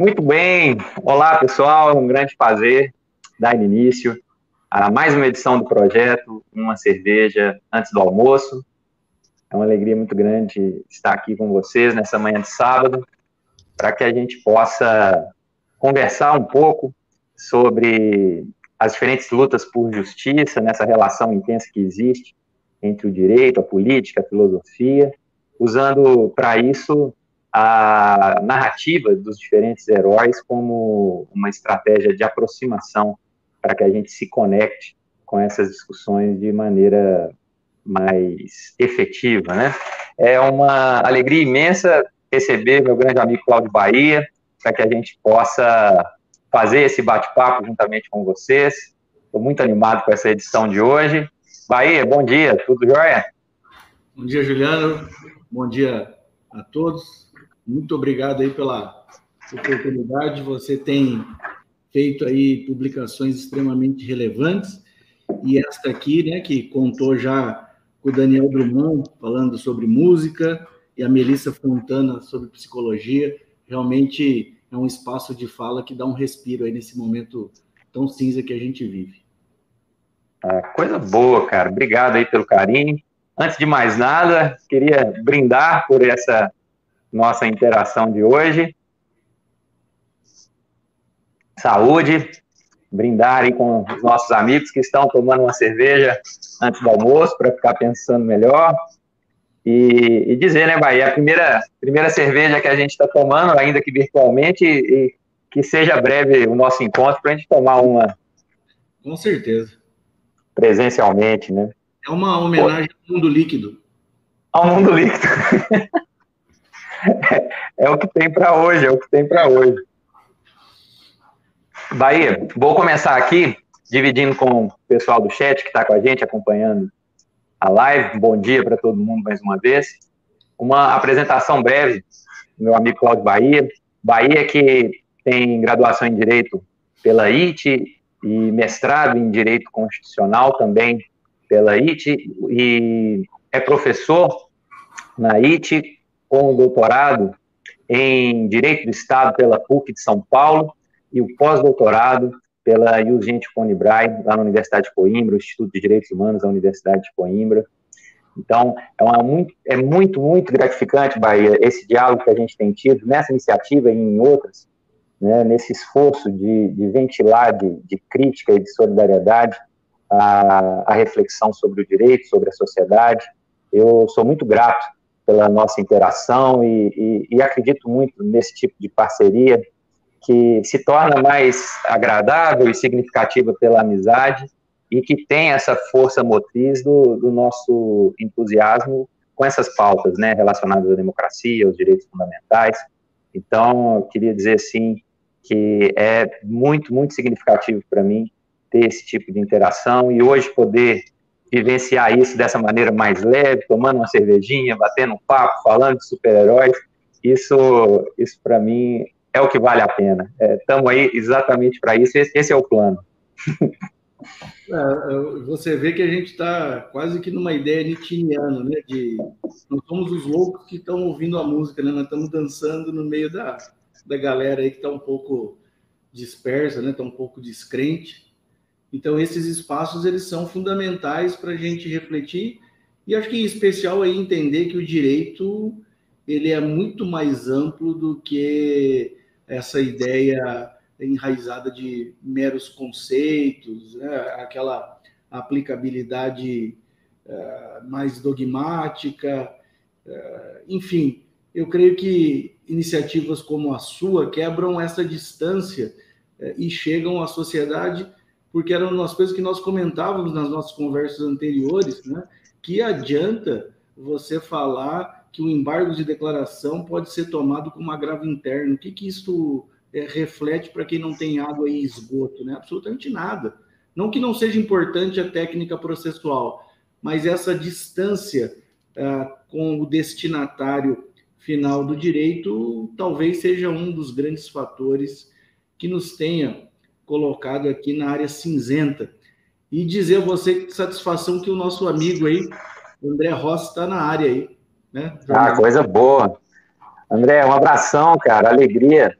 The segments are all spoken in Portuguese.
Muito bem. Olá, pessoal. Um grande prazer dar início a mais uma edição do projeto Uma Cerveja Antes do Almoço. É uma alegria muito grande estar aqui com vocês nessa manhã de sábado, para que a gente possa conversar um pouco sobre as diferentes lutas por justiça, nessa relação intensa que existe entre o direito, a política, a filosofia, usando para isso a narrativa dos diferentes heróis como uma estratégia de aproximação para que a gente se conecte com essas discussões de maneira mais efetiva, né? É uma alegria imensa receber meu grande amigo Cláudio Bahia, para que a gente possa fazer esse bate-papo juntamente com vocês. Estou muito animado com essa edição de hoje. Bahia, bom dia, tudo jóia? Bom dia, Juliano. Bom dia a todos muito obrigado aí pela oportunidade. Você tem feito aí publicações extremamente relevantes e esta aqui, né, que contou já com o Daniel Drummond falando sobre música e a Melissa Fontana sobre psicologia, realmente é um espaço de fala que dá um respiro aí nesse momento tão cinza que a gente vive. Ah, coisa boa, cara. Obrigado aí pelo carinho. Antes de mais nada, queria brindar por essa nossa interação de hoje. Saúde, brindar aí com os nossos amigos que estão tomando uma cerveja antes do almoço para ficar pensando melhor. E, e, dizer, né, Bahia, a primeira, primeira cerveja que a gente está tomando, ainda que virtualmente, e, e que seja breve o nosso encontro para a gente tomar uma. Com certeza. Presencialmente, né? É uma homenagem ao mundo líquido. Ao mundo líquido. é o que tem para hoje, é o que tem para hoje. Bahia, vou começar aqui dividindo com o pessoal do chat que está com a gente acompanhando a live. Bom dia para todo mundo mais uma vez. Uma apresentação breve do meu amigo Cláudio Bahia. Bahia que tem graduação em Direito pela IT e mestrado em Direito Constitucional também pela IT e é professor na IT com o doutorado em Direito do Estado pela PUC de São Paulo e o pós-doutorado pela Eugênio Conibrai, lá na Universidade de Coimbra, o Instituto de Direitos Humanos da Universidade de Coimbra. Então, é, uma, muito, é muito, muito gratificante, Bahia, esse diálogo que a gente tem tido nessa iniciativa e em outras, né, nesse esforço de, de ventilar de, de, crítica e de solidariedade a, a reflexão sobre o direito, sobre a sociedade. Eu sou muito grato pela nossa interação e, e, e, acredito muito nesse tipo de parceria que se torna mais agradável e significativa pela amizade e que tem essa força motriz do, do nosso entusiasmo com essas pautas, né, relacionadas à democracia, aos direitos fundamentais. Então, eu queria dizer, sim, que é muito, muito significativo para mim ter esse tipo de interação e hoje poder vivenciar isso dessa maneira mais leve, tomando uma cervejinha, batendo um papo, falando de super-heróis, isso, isso para mim é o que vale a pena. Estamos é, aí exatamente para isso, esse, esse, é o plano. É, você vê que a gente está quase que numa ideia nitiniana, né? De nós somos os loucos que estão ouvindo a música, né? Nós estamos dançando no meio da, da galera aí que está um pouco dispersa, né? Está um pouco descrente. Então, esses espaços, eles são fundamentais para a gente refletir e acho que em especial aí entender que o direito, ele é muito mais amplo do que essa ideia enraizada de meros conceitos, né? aquela aplicabilidade uh, mais dogmática, uh, enfim, eu creio que iniciativas como a sua quebram essa distância uh, e chegam à sociedade porque eram umas coisas que nós comentávamos nas nossas conversas anteriores, né? Que adianta você falar que o embargo de declaração pode ser tomado como agravo interno? O que, que isso é, reflete para quem não tem água e esgoto? Né? Absolutamente nada. Não que não seja importante a técnica processual, mas essa distância ah, com o destinatário final do direito talvez seja um dos grandes fatores que nos tenha colocado aqui na área cinzenta. E dizer a você que satisfação que o nosso amigo aí, André Rossi, está na área aí. Né? Ah, coisa boa. André, um abração, cara, alegria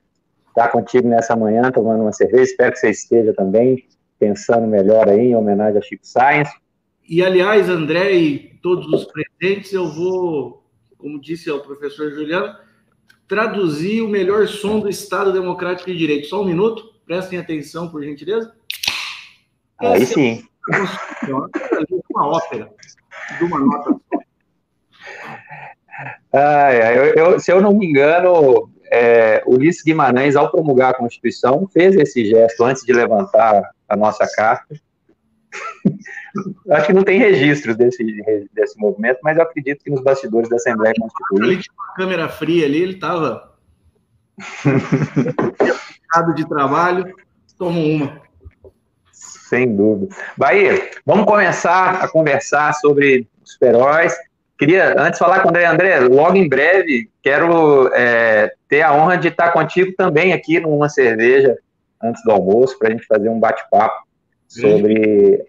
estar contigo nessa manhã, tomando uma cerveja. Espero que você esteja também pensando melhor aí em homenagem a Chico Science. E, aliás, André e todos os presentes, eu vou, como disse o professor Juliano, traduzir o melhor som do Estado Democrático de Direito. Só um minuto, prestem atenção, por gentileza. Aí Essa sim. É uma ópera, de uma nota só. Ah, eu, eu, se eu não me engano, é, Ulisses Guimarães, ao promulgar a Constituição, fez esse gesto antes de levantar a nossa carta. Acho que não tem registro desse, desse movimento, mas eu acredito que nos bastidores da Assembleia Constituinte. Ele tinha uma câmera fria ali, ele estava. de trabalho, tomou uma. Sem dúvida. Bahia, vamos começar a conversar sobre super-heróis. Queria antes falar com o André. André, logo em breve, quero é, ter a honra de estar contigo também aqui numa cerveja antes do almoço, para a gente fazer um bate-papo sobre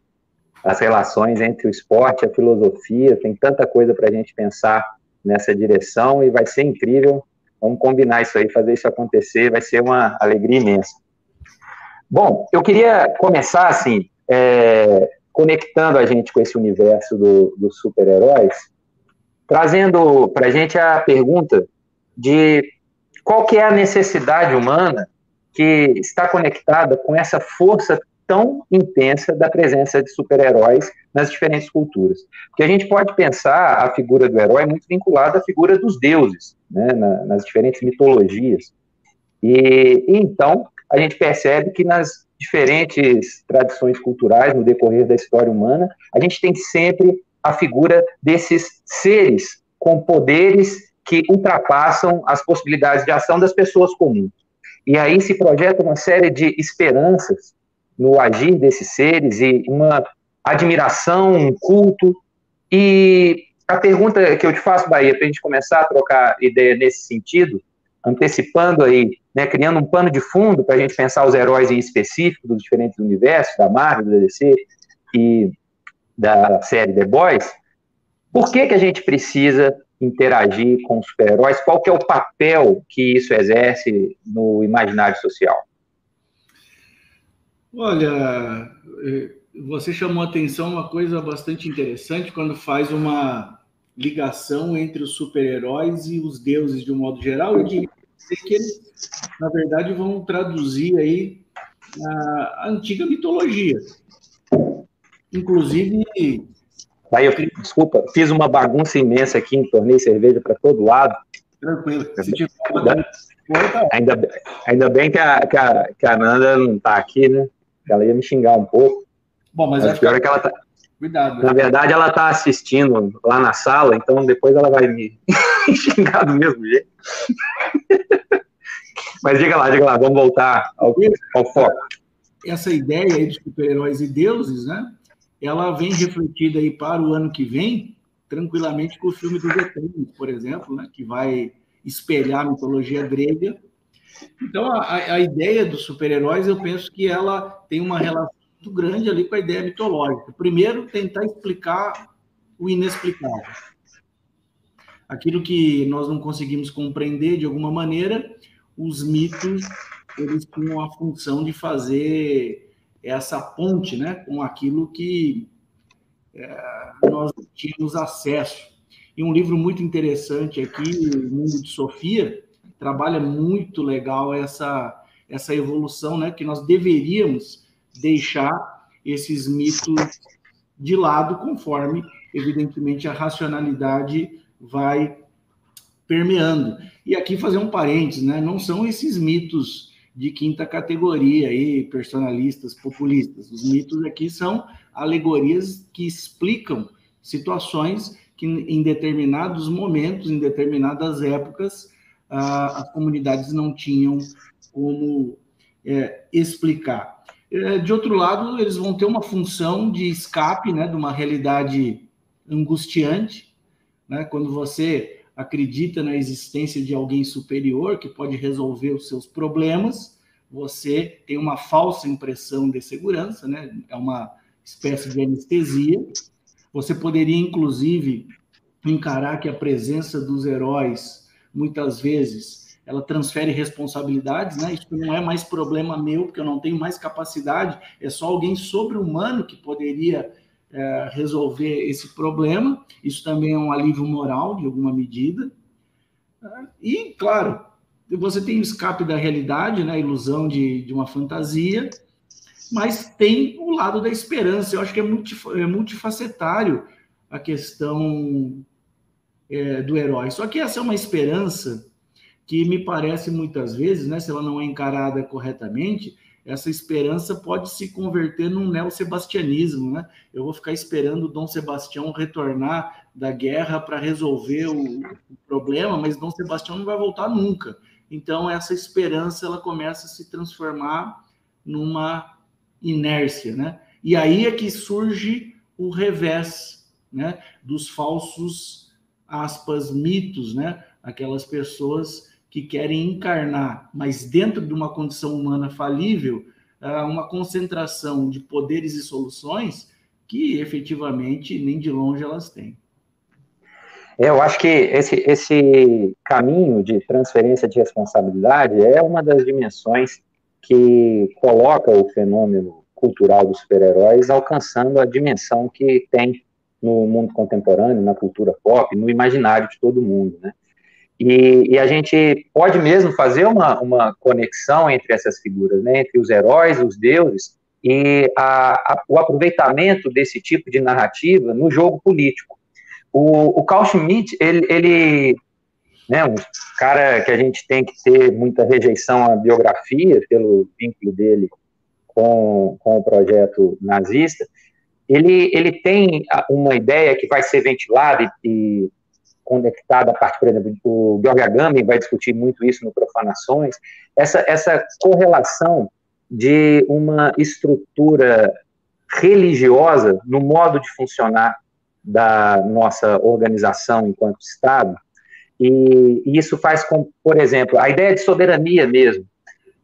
as relações entre o esporte e a filosofia. Tem tanta coisa para a gente pensar nessa direção e vai ser incrível. Vamos combinar isso aí, fazer isso acontecer, vai ser uma alegria imensa. Bom, eu queria começar assim, é, conectando a gente com esse universo dos do super-heróis, trazendo para a gente a pergunta de qual que é a necessidade humana que está conectada com essa força tão intensa da presença de super-heróis nas diferentes culturas. Porque a gente pode pensar a figura do herói muito vinculada à figura dos deuses, né, nas diferentes mitologias. E, e então a gente percebe que nas diferentes tradições culturais no decorrer da história humana, a gente tem sempre a figura desses seres com poderes que ultrapassam as possibilidades de ação das pessoas comuns. E aí se projeta uma série de esperanças no agir desses seres e uma admiração, um culto. E a pergunta que eu te faço, Bahia, para a gente começar a trocar ideia nesse sentido, antecipando aí, né, criando um pano de fundo para a gente pensar os heróis em específico dos diferentes universos, da Marvel, da DC e da série The Boys, por que, que a gente precisa interagir com os super-heróis? Qual que é o papel que isso exerce no imaginário social? Olha, eh, você chamou atenção uma coisa bastante interessante quando faz uma ligação entre os super-heróis e os deuses de um modo geral. Eu diria que eles, na verdade, vão traduzir aí a antiga mitologia. Inclusive. Aí eu, desculpa, fiz uma bagunça imensa aqui, tornei cerveja para todo lado. Tranquilo. ainda, ainda bem que a, que, a, que a Nanda não está aqui, né? Ela ia me xingar um pouco. Bom, mas, mas pior é que ela tá. Cuidado. Na verdade, ela está assistindo lá na sala, então depois ela vai me xingar do mesmo jeito. mas diga lá, diga lá, vamos voltar ao, ao foco. Essa ideia aí de super-heróis e deuses, né? ela vem refletida aí para o ano que vem, tranquilamente com o filme dos Eternos, por exemplo, né, que vai espelhar a mitologia grega. Então, a, a ideia dos super-heróis, eu penso que ela tem uma relação muito grande ali com a ideia mitológica. Primeiro, tentar explicar o inexplicável. Aquilo que nós não conseguimos compreender de alguma maneira, os mitos, eles tinham a função de fazer essa ponte né, com aquilo que é, nós tínhamos acesso. E um livro muito interessante aqui, O Mundo de Sofia, trabalha muito legal essa, essa evolução, né, que nós deveríamos deixar esses mitos de lado, conforme, evidentemente, a racionalidade vai permeando. E aqui fazer um parênteses, né? Não são esses mitos de quinta categoria aí, personalistas, populistas. Os mitos aqui são alegorias que explicam situações que em determinados momentos, em determinadas épocas, as comunidades não tinham como é, explicar. É, de outro lado, eles vão ter uma função de escape, né, de uma realidade angustiante, né, quando você acredita na existência de alguém superior que pode resolver os seus problemas, você tem uma falsa impressão de segurança, né? É uma espécie de anestesia. Você poderia, inclusive, encarar que a presença dos heróis, muitas vezes, ela transfere responsabilidades, né? Isso não é mais problema meu, porque eu não tenho mais capacidade, é só alguém sobre-humano que poderia é, resolver esse problema. Isso também é um alívio moral, de alguma medida. E, claro, você tem o escape da realidade, né? a ilusão de, de uma fantasia, mas tem o lado da esperança. Eu acho que é, é multifacetário a questão é, do herói. Só que essa é uma esperança que me parece muitas vezes, né, se ela não é encarada corretamente, essa esperança pode se converter num neosebastianismo, né? Eu vou ficar esperando Dom Sebastião retornar da guerra para resolver o, o, problema, mas Dom Sebastião não vai voltar nunca. Então essa esperança ela começa a se transformar numa inércia, né? E aí é que surge o revés, né? Dos falsos aspas mitos, né? Aquelas pessoas que querem encarnar, mas dentro de uma condição humana falível, uma concentração de poderes e soluções que efetivamente nem de longe elas têm. Eu acho que esse, esse caminho de transferência de responsabilidade é uma das dimensões que coloca o fenômeno cultural dos super-heróis alcançando a dimensão que tem no mundo contemporâneo, na cultura pop, no imaginário de todo mundo, né? E, e, a gente pode mesmo fazer uma, uma conexão entre essas figuras, né, entre os heróis, os deuses, e a, a, o aproveitamento desse tipo de narrativa no jogo político. O, o Carl Schmitt, ele, ele né, um cara que a gente tem que ter muita rejeição à biografia, pelo vínculo dele com, com o projeto nazista, ele, ele tem uma ideia que vai ser ventilada e, e conectada a parte, por exemplo, o Georg Agamben vai discutir muito isso no Profanações, essa, essa correlação de uma estrutura religiosa no modo de funcionar da nossa organização enquanto Estado, e, e isso faz com, por exemplo, a ideia de soberania mesmo.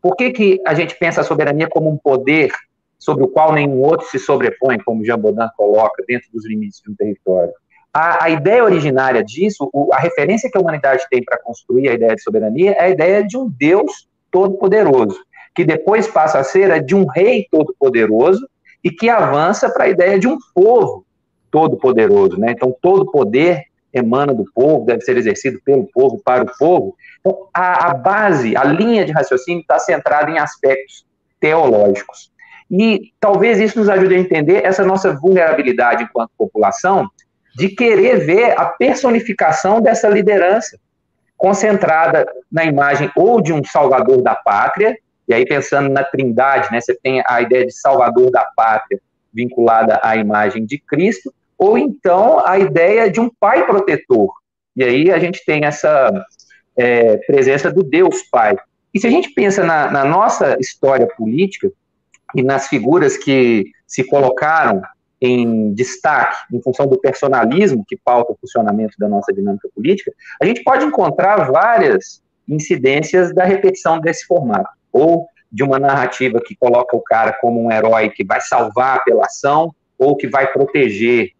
Por que, que a gente pensa a soberania como um poder sobre o qual nenhum outro se sobrepõe, como Jean Baudin coloca, dentro dos limites de um território? A, a ideia originária disso, o, a referência que a humanidade tem para construir a ideia de soberania é a ideia de um Deus todo-poderoso, que depois passa a ser a de um rei todo-poderoso e que avança para a ideia de um povo todo-poderoso. Né? Então, todo poder emana do povo, deve ser exercido pelo povo, para o povo. Então, a, a base, a linha de raciocínio está centrada em aspectos teológicos. E talvez isso nos ajude a entender essa nossa vulnerabilidade enquanto população de querer ver a personificação dessa liderança, concentrada na imagem ou de um salvador da pátria, e aí pensando na trindade, né, você tem a ideia de salvador da pátria vinculada à imagem de Cristo, ou então a ideia de um pai protetor. E aí a gente tem essa é, presença do Deus Pai. E se a gente pensa na, na nossa história política e nas figuras que se colocaram em destaque em função do personalismo que pauta o funcionamento da nossa dinâmica política, a gente pode encontrar várias incidências da repetição desse formato, ou de uma narrativa que coloca o cara como um herói que vai salvar pela ação ou que vai proteger,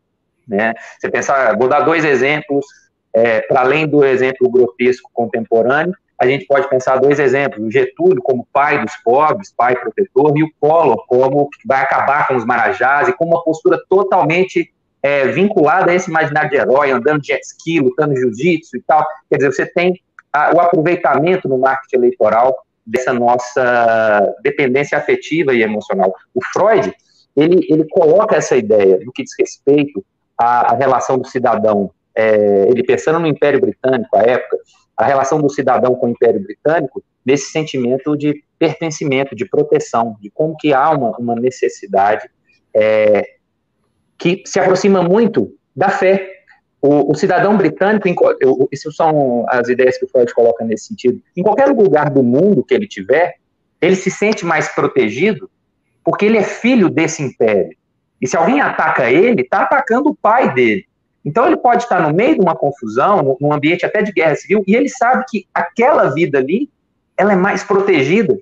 né? Você pensa, vou dar dois exemplos, é, para além do exemplo grotesco contemporâneo, a gente pode pensar dois exemplos: o Getúlio como pai dos pobres, pai protetor, e o Collor como que vai acabar com os marajás e com uma postura totalmente é, vinculada a esse imaginário de herói, andando de jet ski, lutando jiu-jitsu e tal. Quer dizer, você tem a, o aproveitamento no marketing eleitoral dessa nossa dependência afetiva e emocional. O Freud, ele, ele coloca essa ideia no que diz respeito à, à relação do cidadão, é, ele pensando no Império Britânico, à época, a relação do cidadão com o Império Britânico nesse sentimento de pertencimento, de proteção, de como que há uma, uma necessidade é, que se aproxima muito da fé. O, o cidadão britânico, essas são as ideias que o Freud coloca nesse sentido, em qualquer lugar do mundo que ele tiver, ele se sente mais protegido porque ele é filho desse império. E se alguém ataca ele, está atacando o pai dele. Então ele pode estar no meio de uma confusão, num ambiente até de guerra civil, e ele sabe que aquela vida ali, ela é mais protegida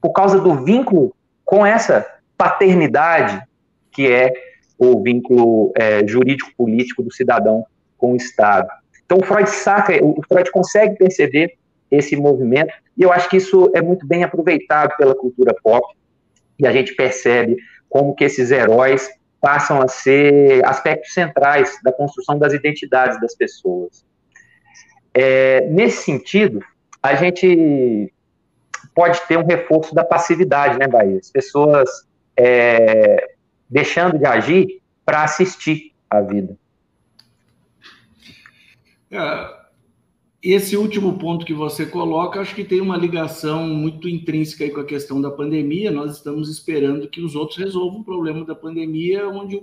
por causa do vínculo com essa paternidade que é o vínculo é, jurídico-político do cidadão com o Estado. Então o Freud saca, o Freud consegue perceber esse movimento, e eu acho que isso é muito bem aproveitado pela cultura pop, e a gente percebe como que esses heróis passam a ser aspectos centrais da construção das identidades das pessoas. É, nesse sentido, a gente pode ter um reforço da passividade, né, Bahia? As pessoas é, deixando de agir para assistir a vida. É, esse último ponto que você coloca, acho que tem uma ligação muito intrínseca com a questão da pandemia. Nós estamos esperando que os outros resolvam o problema da pandemia, onde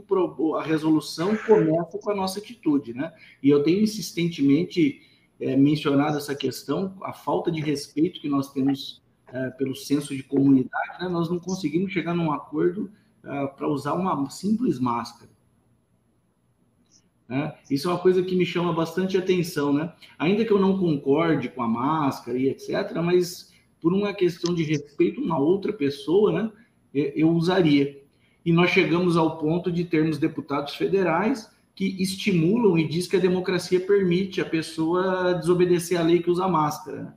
a resolução começa com a nossa atitude, né? E eu tenho insistentemente é, mencionado essa questão, a falta de respeito que nós temos é, pelo senso de comunidade, né? Nós não conseguimos chegar num acordo é, para usar uma simples máscara. Né? Isso é uma coisa que me chama bastante atenção, né? Ainda que eu não concorde com a máscara e etc., mas por uma questão de respeito a uma outra pessoa, né, eu usaria. E nós chegamos ao ponto de termos deputados federais que estimulam e diz que a democracia permite a pessoa desobedecer a lei que usa máscara. Né?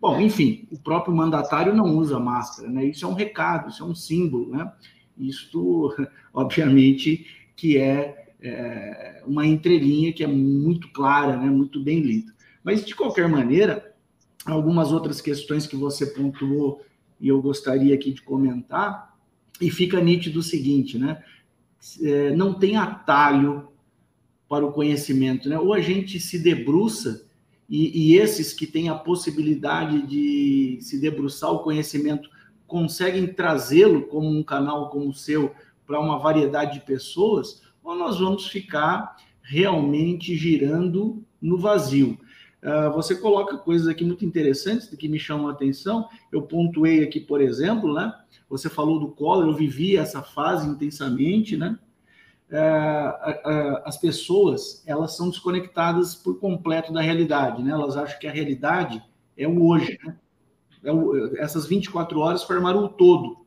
Bom, enfim, o próprio mandatário não usa máscara, né? Isso é um recado, isso é um símbolo, né? Isto, obviamente, que é é, uma entrelinha que é muito clara, né, muito bem lida. Mas, de qualquer maneira, algumas outras questões que você pontuou e eu gostaria aqui de comentar, e fica nítido o seguinte, né? É, não tem atalho para o conhecimento, né? Ou a gente se debruça e, e, esses que têm a possibilidade de se debruçar o conhecimento conseguem trazê-lo como um canal como o seu para uma variedade de pessoas, ou nós vamos ficar realmente girando no vazio. Uh, você coloca coisas aqui muito interessantes que me chamam a atenção. Eu pontuei aqui, por exemplo, né? Você falou do Collor, eu vivi essa fase intensamente, né? Uh, uh, as pessoas elas são desconectadas por completo da realidade, né? Elas acham que a realidade é o hoje, né? É o, essas 24 horas formaram o todo.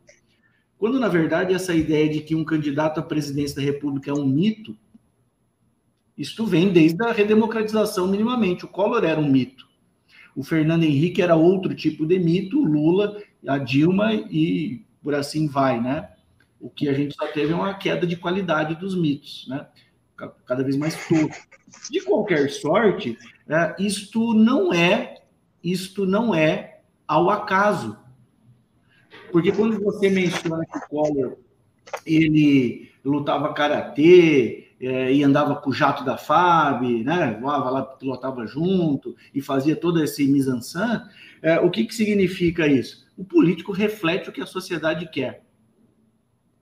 Quando, na verdade, essa ideia de que um candidato à presidência da República é um mito, isto vem desde a redemocratização, minimamente. O Collor era um mito. O Fernando Henrique era outro tipo de mito, o Lula, a Dilma e por assim vai, né? O que a gente só teve é uma queda de qualidade dos mitos, né? Cada vez mais todo. De qualquer sorte, é, isto não é, isto não é ao acaso. Porque quando você menciona que o Collor ele lutava karatê é, e andava com o jato da FAB, né? Voava lá, pilotava junto e fazia todo esse mise-en-scène, é, o que, que significa isso? O político reflete o que a sociedade quer.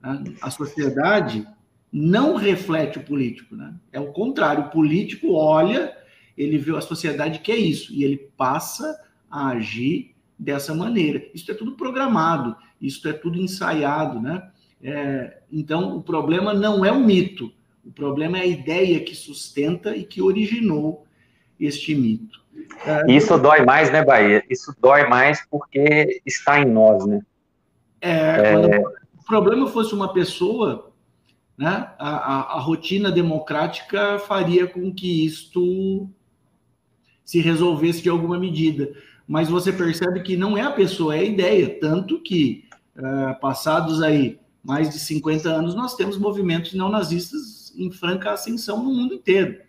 Né? A sociedade não reflete o político, né? É o contrário, o político olha, ele vê a sociedade que é isso e ele passa a agir dessa maneira. Isso é tudo programado, isso é tudo ensaiado, né? É, então, o problema não é o mito, o problema é a ideia que sustenta e que originou este mito. É, isso dói mais, né, Bahia? Isso dói mais porque está em nós, né? É, é... o problema fosse uma pessoa, né, a, a, a rotina democrática faria com que isto se resolvesse de alguma medida mas você percebe que não é a pessoa, é a ideia. Tanto que, uh, passados aí mais de 50 anos, nós temos movimentos neonazistas em franca ascensão no mundo inteiro.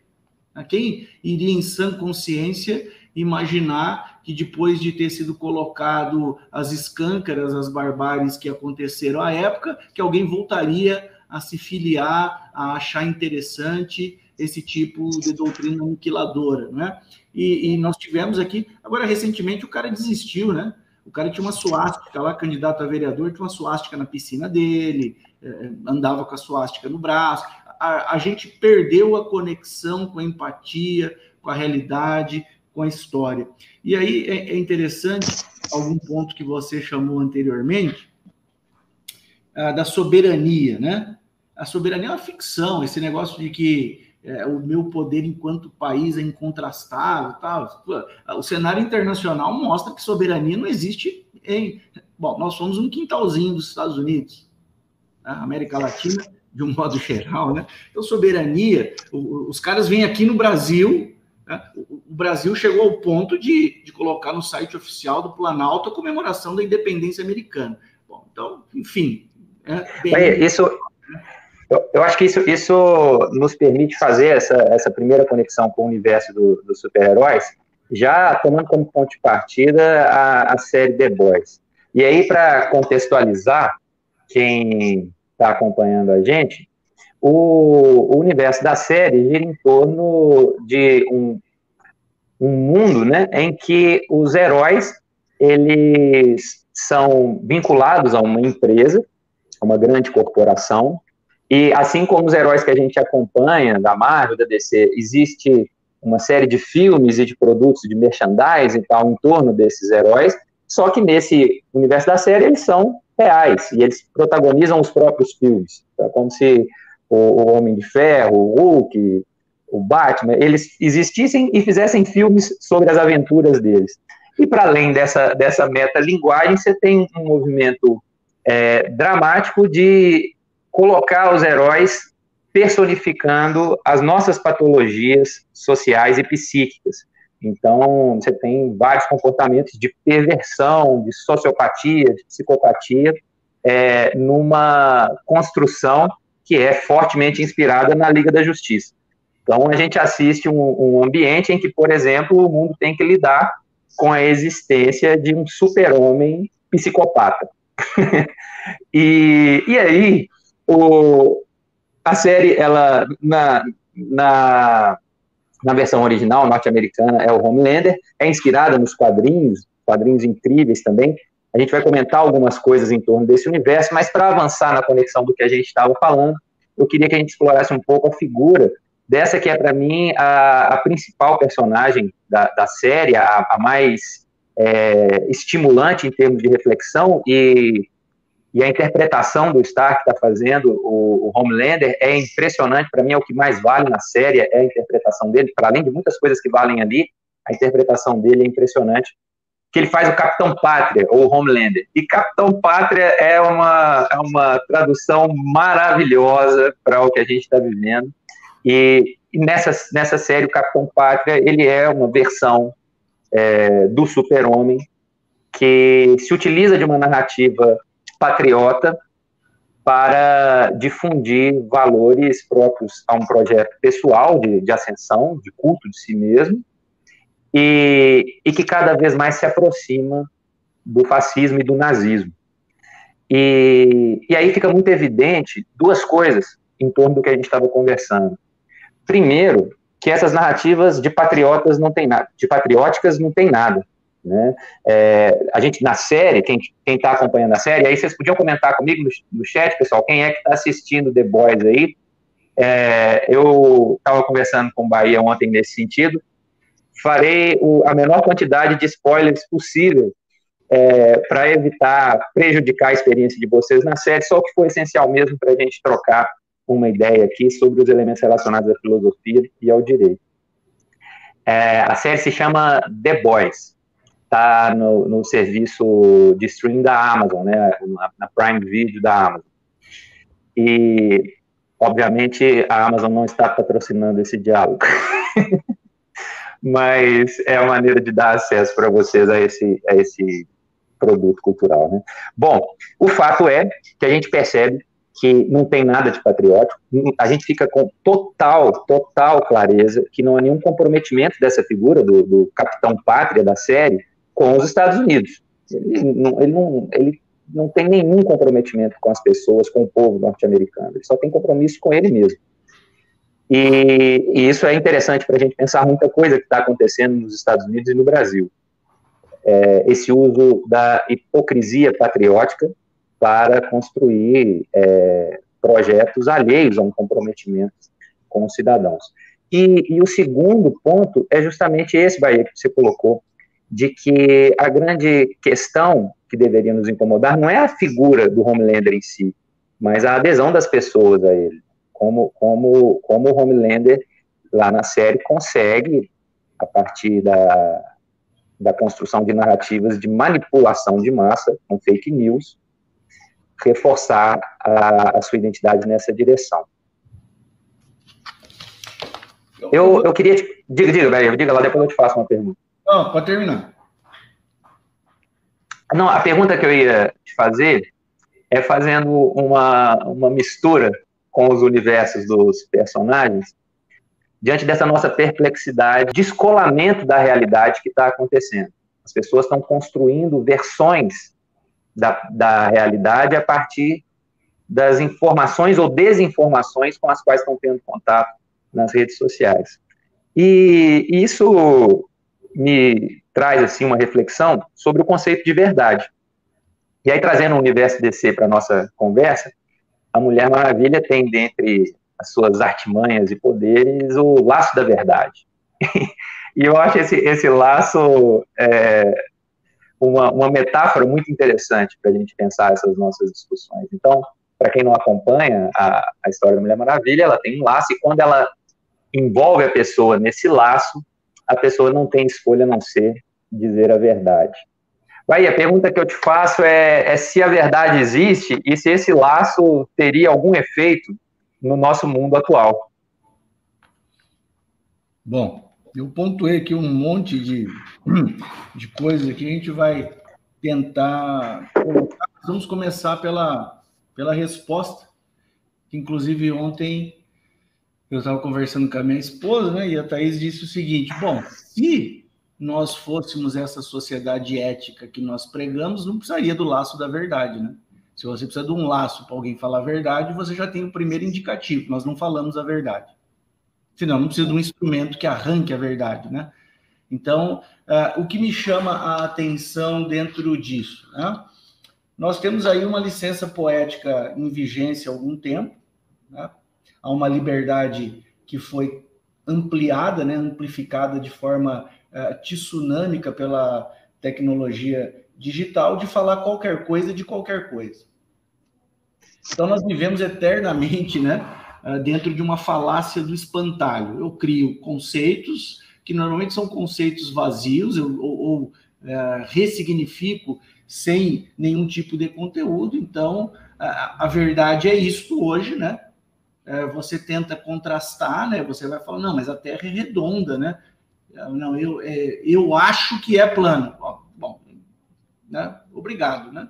Quem iria em sã consciência imaginar que depois de ter sido colocado as escâncaras, as barbáries que aconteceram à época, que alguém voltaria a se filiar, a achar interessante esse tipo de doutrina aniquiladora, né? E, e, nós tivemos aqui, agora recentemente o cara desistiu, né? O cara tinha uma suástica lá, candidato a vereador, tinha uma suástica na piscina dele, eh, andava com a suástica no braço. A, a gente perdeu a conexão com a empatia, com a realidade, com a história. E aí é, é interessante algum ponto que você chamou anteriormente, ah, da soberania, né? A soberania é uma ficção, esse negócio de que é, o meu poder enquanto país é incontrastável. Tal. O cenário internacional mostra que soberania não existe em. Bom, nós somos um quintalzinho dos Estados Unidos, né? América Latina, de um modo geral, né? Então, soberania, os caras vêm aqui no Brasil, né? o Brasil chegou ao ponto de, de colocar no site oficial do Planalto a comemoração da independência americana. Bom, então, enfim. É bem... Isso, eu, eu, acho que isso, isso nos permite fazer essa, essa primeira conexão com o universo do, dos super-heróis, já tomando como ponto de partida a, a série The Boys. E aí, para contextualizar quem está acompanhando a gente, o, o, universo da série gira em torno de um, um mundo né, em que os heróis eles são vinculados a uma empresa, a uma grande corporação, e assim como os heróis que a gente acompanha, da Marvel, da DC, existe uma série de filmes e de produtos de merchandising e tal em torno desses heróis, só que nesse universo da série eles são reais e eles protagonizam os próprios filmes. É como se o, o Homem de Ferro, o Hulk, o Batman, eles existissem e fizessem filmes sobre as aventuras deles. E para além dessa, dessa meta-linguagem, você tem um movimento é, dramático de colocar os heróis personificando as nossas patologias sociais e psíquicas. Então, você tem vários comportamentos de perversão, de sociopatia, de psicopatia, é, numa construção que é fortemente inspirada na Liga da Justiça. Então, a gente assiste um, um ambiente em que, por exemplo, o mundo tem que lidar com a existência de um super-homem psicopata. e, e aí, o, a série, ela, na, na, na versão original norte-americana, é o Homelander, é inspirada nos quadrinhos, quadrinhos incríveis também. A gente vai comentar algumas coisas em torno desse universo, mas para avançar na conexão do que a gente estava falando, eu queria que a gente explorasse um pouco a figura dessa que é, para mim, a, a, principal personagem da, da série, a, a mais é, estimulante em termos de reflexão e e a interpretação do Stark está fazendo, o, o, Homelander, é impressionante, para mim é o que mais vale na série, é a interpretação dele, para além de muitas coisas que valem ali, a interpretação dele é impressionante, que ele faz o Capitão Pátria, ou Homelander, e Capitão Pátria é uma, é uma tradução maravilhosa para o que a gente está vivendo, e, e, nessa, nessa série o Capitão Pátria, ele é uma versão é, do super-homem, que se utiliza de uma narrativa patriota para difundir valores próprios a um projeto pessoal de, de ascensão, de culto de si mesmo, e, e, que cada vez mais se aproxima do fascismo e do nazismo. E, e aí fica muito evidente duas coisas em torno do que a gente estava conversando. Primeiro, que essas narrativas de patriotas não tem nada, de patrióticas não tem nada. Né? É, a gente, na série, quem está acompanhando a série, aí vocês podiam comentar comigo no, no chat, pessoal, quem é que está assistindo The Boys aí. É, eu estava conversando com o Bahia ontem nesse sentido. Farei o, a menor quantidade de spoilers possível é, para evitar prejudicar a experiência de vocês na série, só que foi essencial mesmo para a gente trocar uma ideia aqui sobre os elementos relacionados à filosofia e ao direito. É, a série se chama The Boys está no, no, serviço de streaming da Amazon, né, na, na, Prime Video da Amazon. E, obviamente, a Amazon não está patrocinando esse diálogo, mas é a maneira de dar acesso para vocês a esse, a esse produto cultural. Né? Bom, o fato é que a gente percebe que não tem nada de patriótico, a gente fica com total, total clareza que não há nenhum comprometimento dessa figura do, do capitão pátria da série com os Estados Unidos. Ele não, ele não, ele não tem nenhum comprometimento com as pessoas, com o povo norte-americano. Ele só tem compromisso com ele mesmo. E, e isso é interessante para a gente pensar muita coisa que está acontecendo nos Estados Unidos e no Brasil. É, esse uso da hipocrisia patriótica para construir é, projetos alheios a um comprometimento com os cidadãos. E, e, o segundo ponto é justamente esse, Bahia, que você colocou, de que a grande questão que deveria nos incomodar não é a figura do Homelander em si, mas a adesão das pessoas a ele. Como, como, como o Homelander, lá na série, consegue, a partir da, da construção de narrativas de manipulação de massa, com fake news, reforçar a, a sua identidade nessa direção. Eu, eu queria. Te... Diga, diga, velho, diga lá, depois eu te faço uma pergunta. Não, pode terminar. Não, a pergunta que eu ia te fazer é fazendo uma, uma mistura com os universos dos personagens, diante dessa nossa perplexidade, descolamento da realidade que está acontecendo. As pessoas estão construindo versões da, da realidade a partir das informações ou desinformações com as quais estão tendo contato nas redes sociais. E isso me traz assim uma reflexão sobre o conceito de verdade. E aí trazendo o universo DC para nossa conversa, a Mulher Maravilha tem dentre as suas artimanhas e poderes o laço da verdade. e eu acho esse, esse laço é, uma, uma metáfora muito interessante para a gente pensar essas nossas discussões. Então, para quem não acompanha a, a história da Mulher Maravilha, ela tem um laço e quando ela envolve a pessoa nesse laço, a pessoa não tem escolha a não ser dizer a verdade. Aí, a pergunta que eu te faço é, é, se a verdade existe e se esse laço teria algum efeito no nosso mundo atual. Bom, eu pontuei aqui um monte de, de coisas que a gente vai tentar colocar. Vamos começar pela, pela resposta, que inclusive ontem eu estava conversando com a minha esposa, né, e a Thaís disse o seguinte: bom, se nós fôssemos essa sociedade ética que nós pregamos, não precisaria do laço da verdade, né? Se você precisa de um laço para alguém falar a verdade, você já tem o primeiro indicativo, nós não falamos a verdade. Senão, não precisa de um instrumento que arranque a verdade, né? Então, uh, o que me chama a atenção dentro disso, né? Nós temos aí uma licença poética em vigência há algum tempo, né? Há uma liberdade que foi ampliada, né, amplificada de forma uh, tsunâmica pela tecnologia digital de falar qualquer coisa de qualquer coisa. Então nós vivemos eternamente, né, uh, dentro de uma falácia do espantalho. Eu crio conceitos que normalmente são conceitos vazios, eu, ou, ou uh, ressignifico sem nenhum tipo de conteúdo. Então a, a verdade é isto hoje, né? É, você tenta contrastar, né? Você vai falar, não, mas a Terra é redonda, né? Não, eu, é, eu acho que é plano. Bom, né? obrigado, né?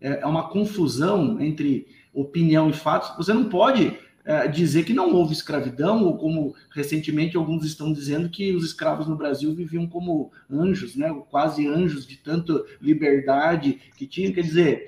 É, é uma confusão entre opinião e fatos. Você não pode é, dizer que não houve escravidão, ou como recentemente alguns estão dizendo que os escravos no Brasil viviam como anjos, né? Quase anjos de tanta liberdade que tinha. Quer dizer,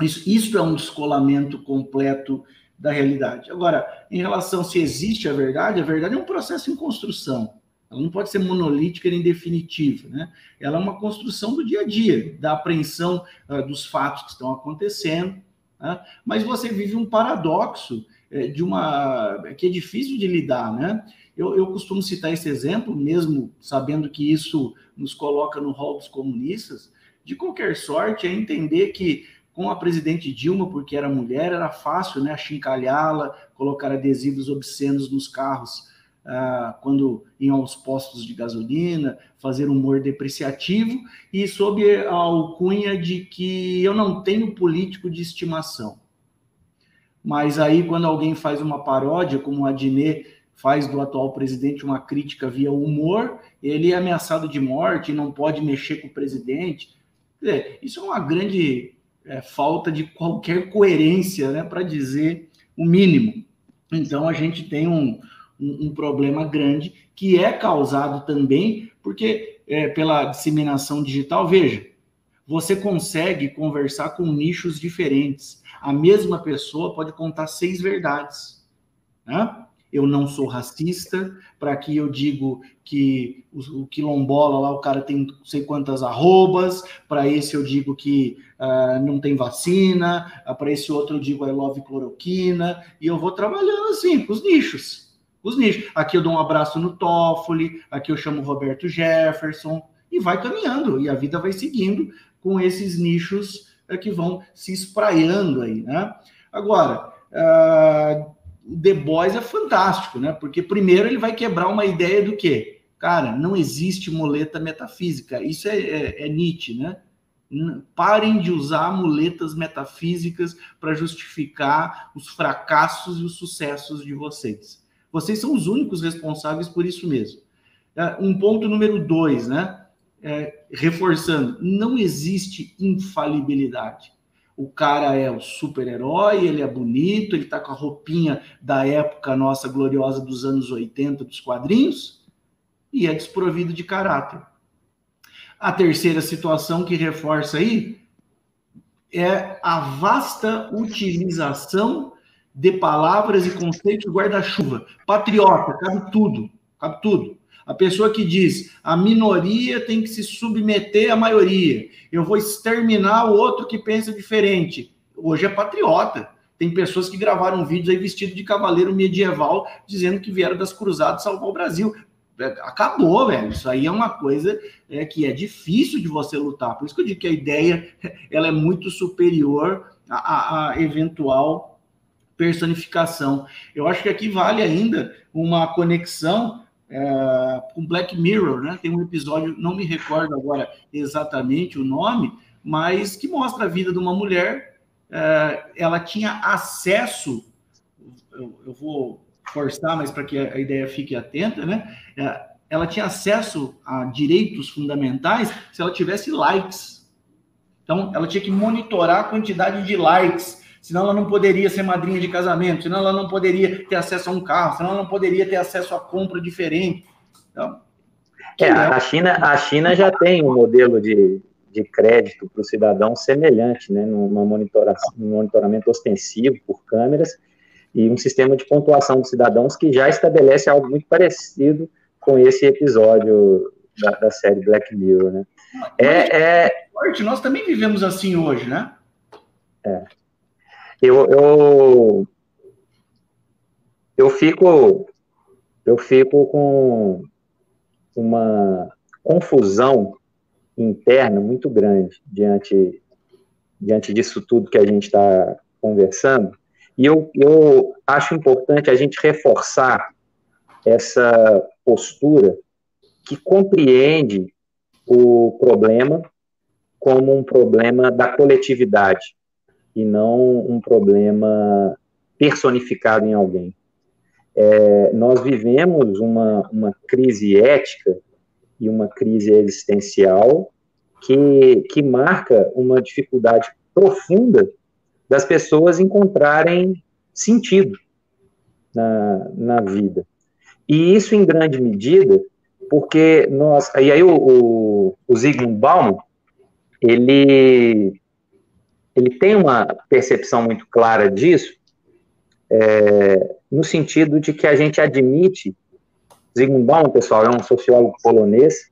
isso, isso é um descolamento completo da realidade. Agora, em relação se existe a verdade, a verdade é um processo em construção. Ela não pode ser monolítica nem definitiva, né? Ela é uma construção do dia a dia, da apreensão uh, dos fatos que estão acontecendo. Né? Mas você vive um paradoxo é, de uma que é difícil de lidar, né? Eu, eu costumo citar esse exemplo, mesmo sabendo que isso nos coloca no rol dos comunistas. De qualquer sorte, é entender que com a presidente Dilma, porque era mulher, era fácil né, achincalhá-la, colocar adesivos obscenos nos carros ah, quando iam aos postos de gasolina, fazer humor depreciativo, e sob a alcunha de que eu não tenho político de estimação. Mas aí, quando alguém faz uma paródia, como o Adnet faz do atual presidente uma crítica via humor, ele é ameaçado de morte, não pode mexer com o presidente. Isso é uma grande é, falta de qualquer coerência né, para dizer o mínimo. Então, a gente tem um, um, um problema grande que é causado também porque é, pela disseminação digital. Veja, você consegue conversar com nichos diferentes. A mesma pessoa pode contar seis verdades. Né? Eu não sou racista, para que eu digo que o, o, quilombola lá, o cara tem não sei quantas arrobas, para esse eu digo que uh, não tem vacina, uh, para esse outro eu digo I love cloroquina, e eu vou trabalhando assim, com os nichos. Os nichos. Aqui eu dou um abraço no Toffoli, aqui eu chamo Roberto Jefferson, e vai caminhando, e a vida vai seguindo com esses nichos uh, que vão se espraiando aí, né? Agora, uh, o The Boys é fantástico, né? Porque primeiro ele vai quebrar uma ideia do quê? Cara, não existe muleta metafísica. Isso é, é, é Nietzsche, né? Parem de usar muletas metafísicas para justificar os fracassos e os sucessos de vocês. Vocês são os únicos responsáveis por isso mesmo. É, um ponto número dois, né? É, reforçando, não existe infalibilidade. O cara é o super-herói, ele é bonito, ele tá com a roupinha da época nossa gloriosa dos anos 80 dos quadrinhos e é desprovido de caráter. A terceira situação que reforça aí é a vasta utilização de palavras e conceitos guarda-chuva. Patriota, cabe tudo, cabe tudo. A pessoa que diz a minoria tem que se submeter à maioria, eu vou exterminar o outro que pensa diferente. Hoje é patriota. Tem pessoas que gravaram vídeos aí vestido de cavaleiro medieval dizendo que vieram das cruzadas salvar o Brasil. É, acabou, velho. Isso aí é uma coisa é, que é difícil de você lutar. Por isso que eu digo que a ideia ela é muito superior à, à eventual personificação. Eu acho que aqui vale ainda uma conexão é, com Black Mirror, né? Tem um episódio, não me recordo agora exatamente o nome, mas que mostra a vida de uma mulher. É, ela tinha acesso, eu, eu vou forçar, mas para que a ideia fique atenta, né? É, ela tinha acesso a direitos fundamentais se ela tivesse likes. Então, ela tinha que monitorar a quantidade de likes senão ela não poderia ser madrinha de casamento, senão ela não poderia ter acesso a um carro, senão ela não poderia ter acesso a compra diferente. Então, é, a, China, a China já tem um modelo de, de crédito para o cidadão semelhante, né, numa monitoração, um monitoramento ostensivo por câmeras e um sistema de pontuação dos cidadãos que já estabelece algo muito parecido com esse episódio da, da série Black Mirror, né? É, é... Nós também vivemos assim hoje, né? É eu, eu, eu fico eu fico com uma confusão interna muito grande diante diante disso tudo que a gente está conversando. E eu, eu acho importante a gente reforçar essa postura que compreende o problema como um problema da coletividade e não um problema personificado em alguém. É, nós vivemos uma, uma crise ética e uma crise existencial que, que marca uma dificuldade profunda das pessoas encontrarem sentido na, na vida. E isso, em grande medida, porque nós. E aí, o, o, o Zygmunt Bauman, ele ele tem uma percepção muito clara disso, é, no sentido de que a gente admite, Zygmunt Bauman, pessoal, é um sociólogo polonês,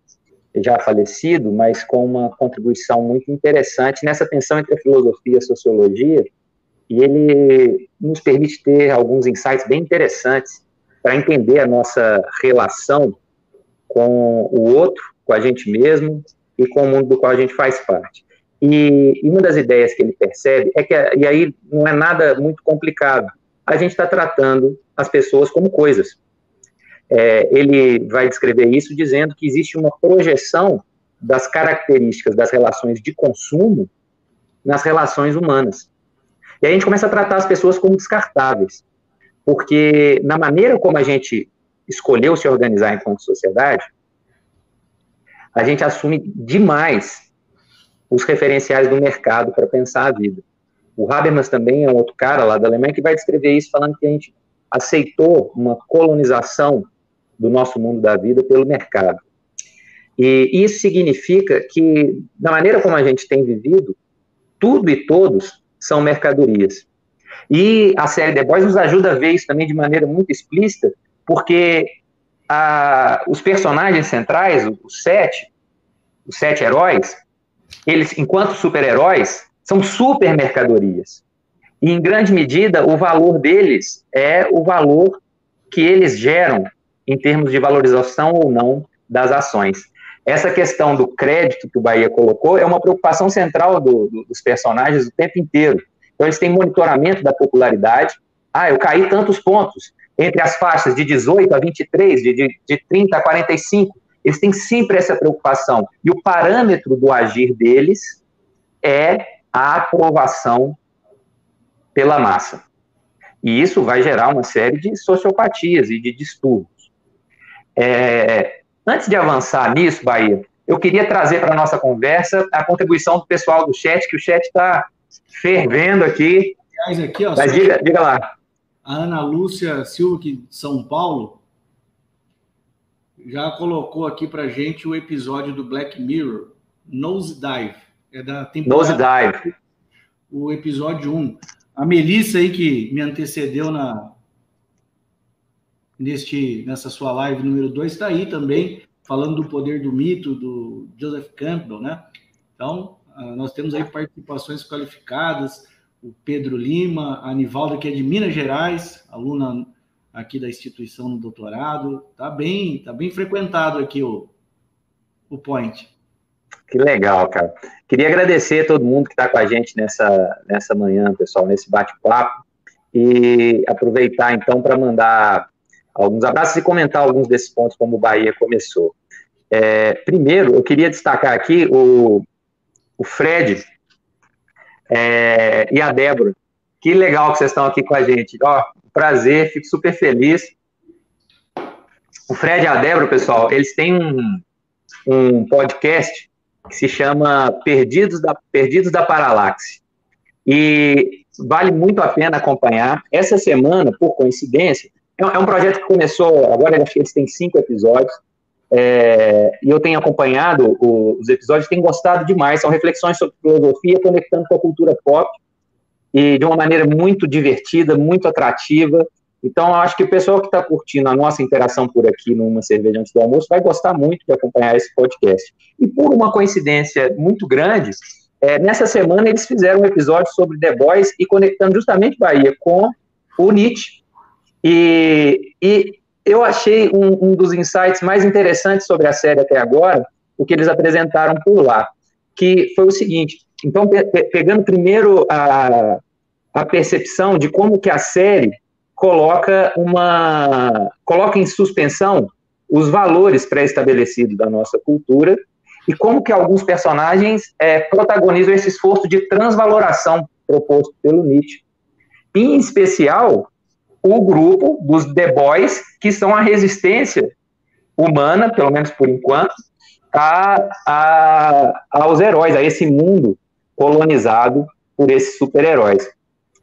já falecido, mas com uma contribuição muito interessante nessa tensão entre a filosofia e a sociologia, e ele nos permite ter alguns insights bem interessantes para entender a nossa relação com o outro, com a gente mesmo e com o mundo do qual a gente faz parte. E, e, uma das ideias que ele percebe é que, e aí não é nada muito complicado, a gente está tratando as pessoas como coisas. É, ele vai descrever isso dizendo que existe uma projeção das características das relações de consumo nas relações humanas. E aí a gente começa a tratar as pessoas como descartáveis, porque na maneira como a gente escolheu se organizar enquanto sociedade, a gente assume demais os referenciais do mercado para pensar a vida. O Habermas também é um outro cara lá da Alemanha que vai descrever isso falando que a gente aceitou uma colonização do nosso mundo da vida pelo mercado. E isso significa que, da maneira como a gente tem vivido, tudo e todos são mercadorias. E a série The Boys nos ajuda a ver isso também de maneira muito explícita, porque a, os personagens centrais, os sete, os sete heróis, eles, enquanto super-heróis, são super mercadorias. E, em grande medida, o valor deles é o valor que eles geram em termos de valorização ou não das ações. Essa questão do crédito que o Bahia colocou é uma preocupação central do, do, dos personagens o tempo inteiro. Então, eles têm monitoramento da popularidade. Ah, eu caí tantos pontos entre as faixas de 18 a 23, de, de, de 30 a 45. Eles têm sempre essa preocupação. E o parâmetro do agir deles é a aprovação pela massa. E isso vai gerar uma série de sociopatias e de distúrbios. É, antes de avançar nisso, Bahia, eu queria trazer para a nossa conversa a contribuição do pessoal do chat, que o chat está fervendo aqui. aqui ó, Mas diga, diga lá. A Ana Lúcia Silva, de São Paulo, já colocou aqui para gente o episódio do Black Mirror, Nose Dive. É da temporada. Nose Dive. O episódio 1. A Melissa aí, que me antecedeu na, neste, nessa sua live número 2, está aí também, falando do poder do mito, do Joseph Campbell, né? Então, ah, nós temos aí participações qualificadas, o Pedro Lima, a Anivalda, que é de Minas Gerais, aluna aqui da instituição no doutorado. Tá bem, tá bem frequentado aqui o, o Point. Que legal, cara. Queria agradecer a todo mundo que está com a gente nessa, nessa manhã, pessoal, nesse bate-papo. E aproveitar, então, para mandar alguns abraços e comentar alguns desses pontos, como o Bahia começou. É, primeiro, eu queria destacar aqui o, o Fred é, e a Débora. Que legal que vocês estão aqui com a gente. Ó, prazer, fico super feliz. O Fred e a Débora, pessoal, eles têm um, um podcast que se chama Perdidos da, Perdidos da Paralaxe. E vale muito a pena acompanhar. Essa semana, por coincidência, é, é um projeto que começou, agora acho que eles têm cinco episódios, é, e eu tenho acompanhado os episódios, tenho gostado demais. São reflexões sobre filosofia conectando com a cultura pop e de uma maneira muito divertida, muito atrativa. Então, acho que o pessoal que está curtindo a nossa interação por aqui numa cerveja antes do almoço vai gostar muito de acompanhar esse podcast. E por uma coincidência muito grande, é, nessa semana eles fizeram um episódio sobre The Boys e conectando justamente Bahia com o Nietzsche. E, e eu achei um, um, dos insights mais interessantes sobre a série até agora, o que eles apresentaram por lá, que foi o seguinte, então, pe pegando primeiro a, a percepção de como que a série coloca uma coloca em suspensão os valores pré-estabelecidos da nossa cultura e como que alguns personagens é, protagonizam esse esforço de transvaloração proposto pelo Nietzsche. Em especial, o grupo dos The Boys, que são a resistência humana, pelo menos por enquanto, a, a, aos heróis, a esse mundo colonizado por esses super-heróis.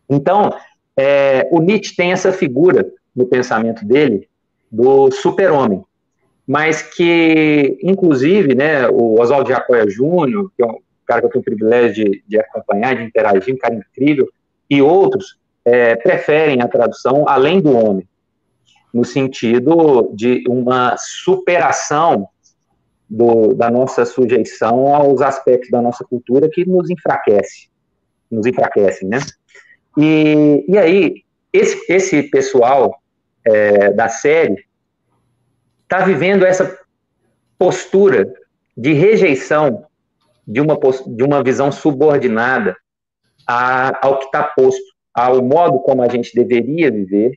Então, é, o Nietzsche tem essa figura no pensamento dele do super-homem, mas que, inclusive, né, o Oswaldo Jacóia Júnior, que é um cara que eu tenho o privilégio de, de acompanhar, de interagir, um cara incrível, e outros, é, preferem a tradução além do homem, no sentido de uma superação do, da nossa sujeição aos aspectos da nossa cultura que nos enfraquece, nos enfraquecem, né? E, e aí, esse, esse pessoal é, da série está vivendo essa postura de rejeição de uma, de uma visão subordinada a, ao que está posto, ao modo como a gente deveria viver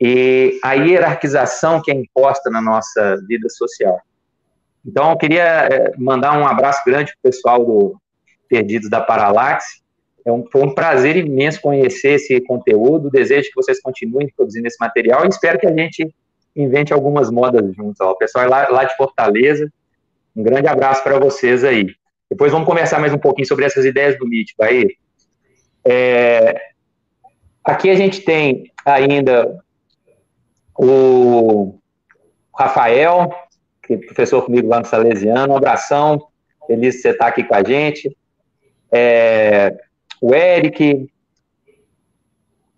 e a hierarquização que é imposta na nossa vida social. Então, eu queria é, mandar um abraço grande para o pessoal do Perdidos da Paralaxe. É um, foi um prazer imenso conhecer esse conteúdo. Desejo que vocês continuem produzindo esse material e espero que a gente invente algumas modas juntos. O pessoal é lá, lá de Fortaleza, um grande abraço para vocês aí. Depois vamos conversar mais um pouquinho sobre essas ideias do MIT, Bahia. É, aqui a gente tem ainda o Rafael, que é professor comigo lá no Salesiano. Um abração, feliz de você estar aqui com a gente. É, o Eric,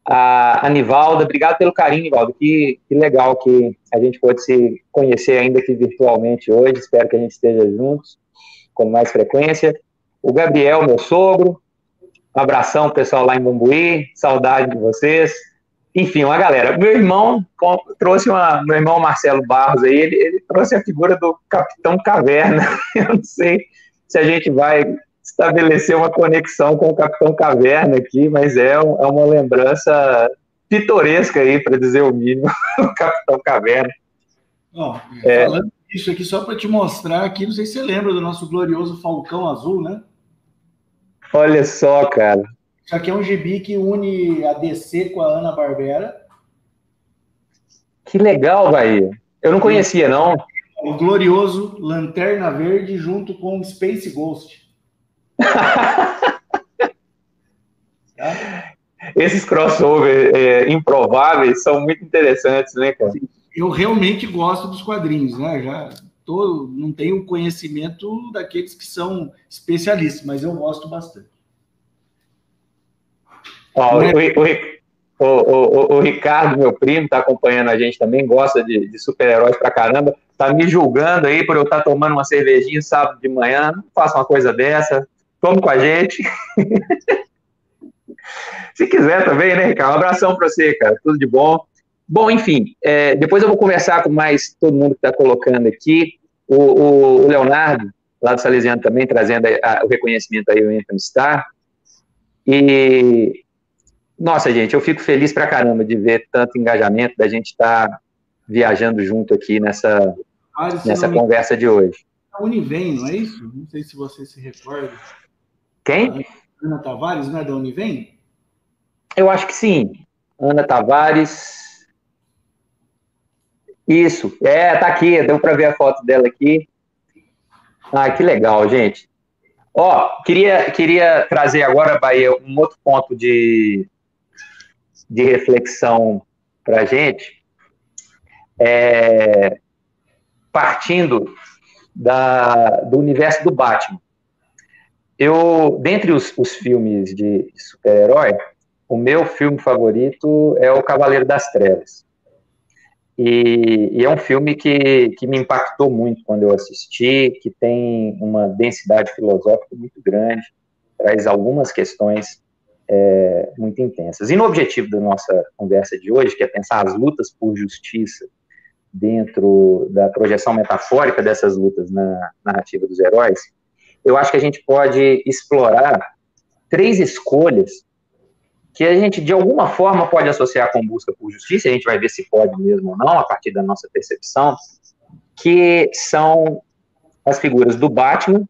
a Anivalda, obrigado pelo carinho, Nivaldo. Que, que legal que a gente pode se conhecer ainda aqui virtualmente hoje. Espero que a gente esteja juntos com mais frequência. O Gabriel, meu sogro. Um abração, pessoal lá em Bumbuí. Saudade de vocês enfim, uma galera. Meu irmão trouxe uma. Meu irmão Marcelo Barros aí, ele, ele trouxe a figura do Capitão Caverna. Eu não sei se a gente vai estabelecer uma conexão com o Capitão Caverna aqui, mas é, é uma lembrança pitoresca aí, para dizer o mínimo, o Capitão Caverna. Oh, é, falando isso aqui, só para te mostrar aqui, não sei se você lembra do nosso glorioso Falcão Azul, né? Olha só, cara. Isso aqui é um gibi que une a DC com a Ana Barbera. Que legal, Bahia. Eu não conhecia, não. O glorioso Lanterna Verde junto com Space Ghost. Esses crossover é, improváveis são muito interessantes, né, cara? Eu realmente gosto dos quadrinhos, né? Já tô, não tenho conhecimento daqueles que são especialistas, mas eu gosto bastante. Ó, o, o, o, o, Ricardo, meu primo, está acompanhando a gente também, gosta de, de super-heróis pra caramba, tá me julgando aí por eu estar tá tomando uma cervejinha sábado de manhã, não faça uma coisa dessa, tome com a gente. Se quiser também, né, Ricardo? Um abração para você, cara, tudo de bom. Bom, enfim, é, depois eu vou conversar com mais todo mundo que está colocando aqui. O, o, Leonardo, lá do Salesiano também, trazendo a, a, o reconhecimento aí ao Anthem Star. E nossa, gente, eu fico feliz pra caramba de ver tanto engajamento, da gente estar tá viajando junto aqui nessa, ah, nessa conversa de hoje. A Univem, não é isso? Não sei se você se recorda. Quem? A Ana Tavares, não é da Univem? Eu acho que sim. Ana Tavares. Isso. É, tá aqui, deu para ver a foto dela aqui. Ah, que legal, gente. Ó, queria, queria trazer agora, Bahia, um outro ponto de, de reflexão para a gente, é, partindo da, do universo do Batman. Eu, dentre os, os filmes de super-herói, o meu filme favorito é O Cavaleiro das Trevas. E, e, é um filme que, que me impactou muito quando eu assisti, que tem uma densidade filosófica muito grande, traz algumas questões é, muito intensas. E no objetivo da nossa conversa de hoje, que é pensar as lutas por justiça dentro da projeção metafórica dessas lutas na narrativa dos heróis, eu acho que a gente pode explorar três escolhas que a gente, de alguma forma, pode associar com busca por justiça, a gente vai ver se pode mesmo ou não, a partir da nossa percepção, que são as figuras do Batman,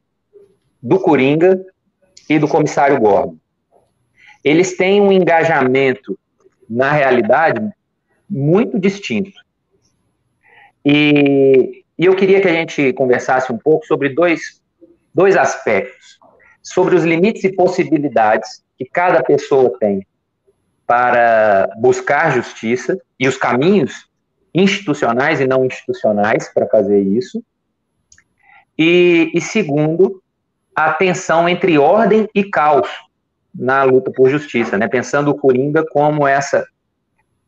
do Coringa e do Comissário Gordon eles têm um engajamento na realidade muito distinto. E, e, eu queria que a gente conversasse um pouco sobre dois, dois aspectos: sobre os limites e possibilidades que cada pessoa tem para buscar justiça e os caminhos institucionais e não institucionais para fazer isso. E, e segundo, a tensão entre ordem e caos na luta por justiça, né? Pensando o Coringa como essa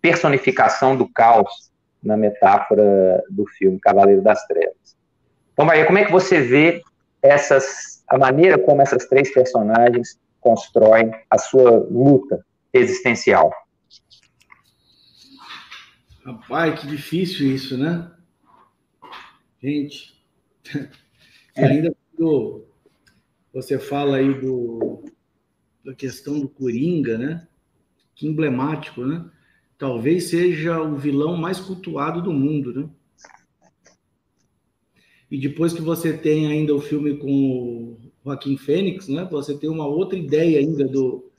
personificação do caos na metáfora do filme Cavaleiro das Trevas. Então, Maria, como é que você vê essas a maneira como essas três personagens constroem a sua luta existencial? Rapaz, que difícil isso, né? Gente, ainda quando você fala aí do, da questão do Coringa, né? Que emblemático, né? Talvez seja o vilão mais cultuado do mundo, né? E depois que você tem ainda o filme com o Joaquim Fênix, né? Você tem uma outra ideia ainda do,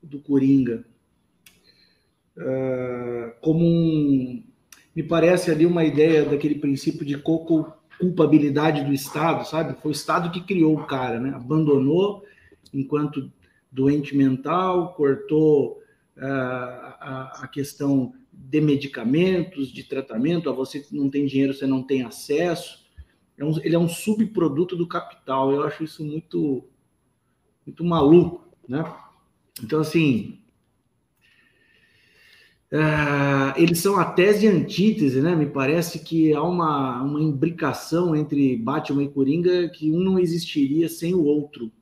do Coringa. Uh, como um, me parece ali uma ideia daquele princípio de culpabilidade do Estado, sabe? Foi o Estado que criou o cara, né? Abandonou enquanto doente mental, cortou uh, a, a, questão de medicamentos, de tratamento, a você não tem dinheiro, você não tem acesso. É um, ele é um subproduto do capital. Eu acho isso muito, muito maluco, né? Então, assim, Uh, eles são a tese e antítese, né? Me parece que há uma, uma imbricação entre Batman e Coringa que um não existiria sem o outro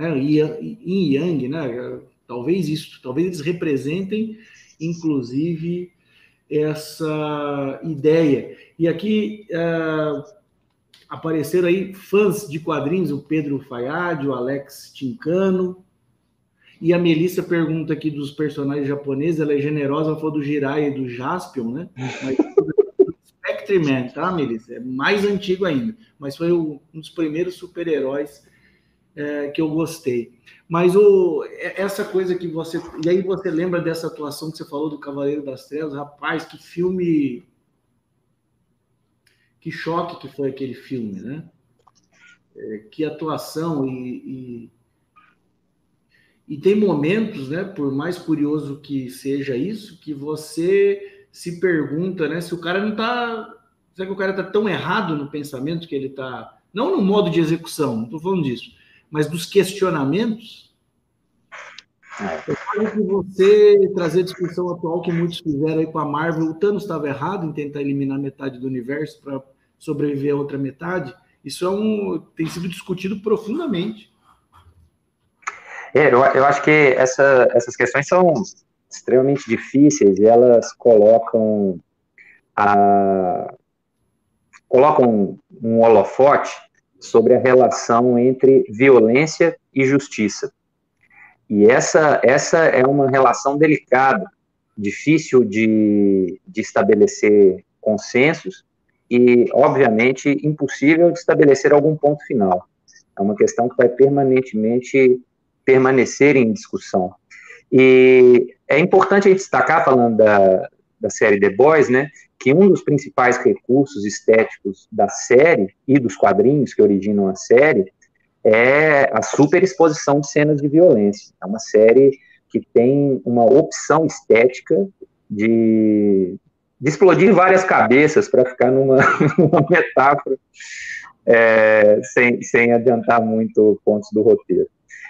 né, yin yang, né, talvez isso, talvez eles representem, inclusive, essa ideia. E aqui uh, apareceram aí fãs de quadrinhos, o Pedro Fayad, o Alex Tincano, e a Melissa pergunta aqui dos personagens japoneses, ela é generosa, falou do Jiraiya e do Jaspion, né? Mas Spectreman, tá, Melissa? É mais antigo ainda, mas foi um dos primeiros super-heróis é, que eu gostei. Mas o, essa coisa que você. E aí você lembra dessa atuação que você falou do Cavaleiro das Trevas? Rapaz, que filme. Que choque que foi aquele filme, né? É, que atuação e, e e tem momentos, né, por mais curioso que seja isso, que você se pergunta, né, se o cara não está, será que o cara está tão errado no pensamento que ele está, não no modo de execução, não estou falando disso, mas dos questionamentos. Eu falo que você trazer a discussão atual que muitos fizeram aí com a Marvel, o Thanos estava errado em tentar eliminar metade do universo para sobreviver a outra metade. Isso é um, tem sido discutido profundamente. É, eu, eu acho que essa, essas questões são extremamente difíceis e elas colocam a, colocam um holofote sobre a relação entre violência e justiça. E essa, essa é uma relação delicada, difícil de, de estabelecer consensos e, obviamente, impossível de estabelecer algum ponto final. É uma questão que vai permanentemente permanecer em discussão. E é importante a gente destacar, falando da, da série The Boys, né, que um dos principais recursos estéticos da série e dos quadrinhos que originam a série é a superexposição de cenas de violência. É uma série que tem uma opção estética de, de explodir várias cabeças, para ficar numa, numa metáfora, é, sem, sem adiantar muito pontos do roteiro.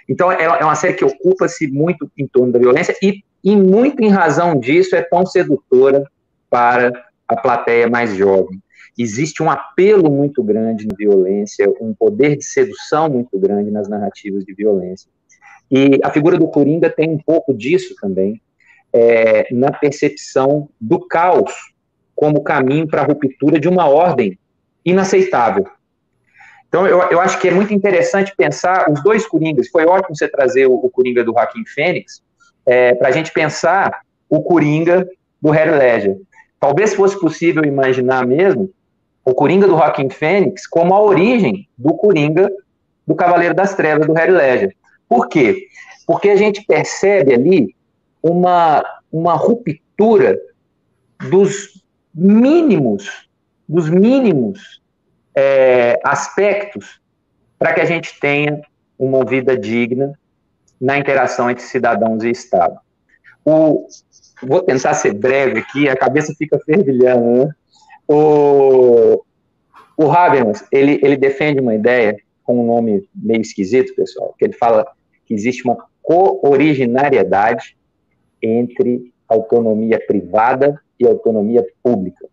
Então, é, é uma série que ocupa-se muito em torno da violência e, e, muito em razão disso, é tão sedutora para a plateia mais jovem. Existe um apelo muito grande na violência, um poder de sedução muito grande nas narrativas de violência. E a figura do Coringa tem um pouco disso também, é, na percepção do caos como caminho para a ruptura de uma ordem inaceitável. Então, eu, eu acho que é muito interessante pensar os dois Coringas. Foi ótimo você trazer o, o Coringa do Joaquim Fênix, é, para a gente pensar o Coringa do Harry Ledger. Talvez fosse possível imaginar mesmo o Coringa do Joaquim Fênix como a origem do Coringa do Cavaleiro das Trevas do Harry Ledger. Por quê? Porque a gente percebe ali uma, uma ruptura dos mínimos, dos mínimos é, aspectos para que a gente tenha uma vida digna na interação entre cidadãos e Estado. O, vou tentar ser breve aqui, a cabeça fica fervilhando. Né? O, o Habermas, ele, ele defende uma ideia com um nome meio esquisito, pessoal, que ele fala que existe uma co-originariedade entre autonomia privada e autonomia pública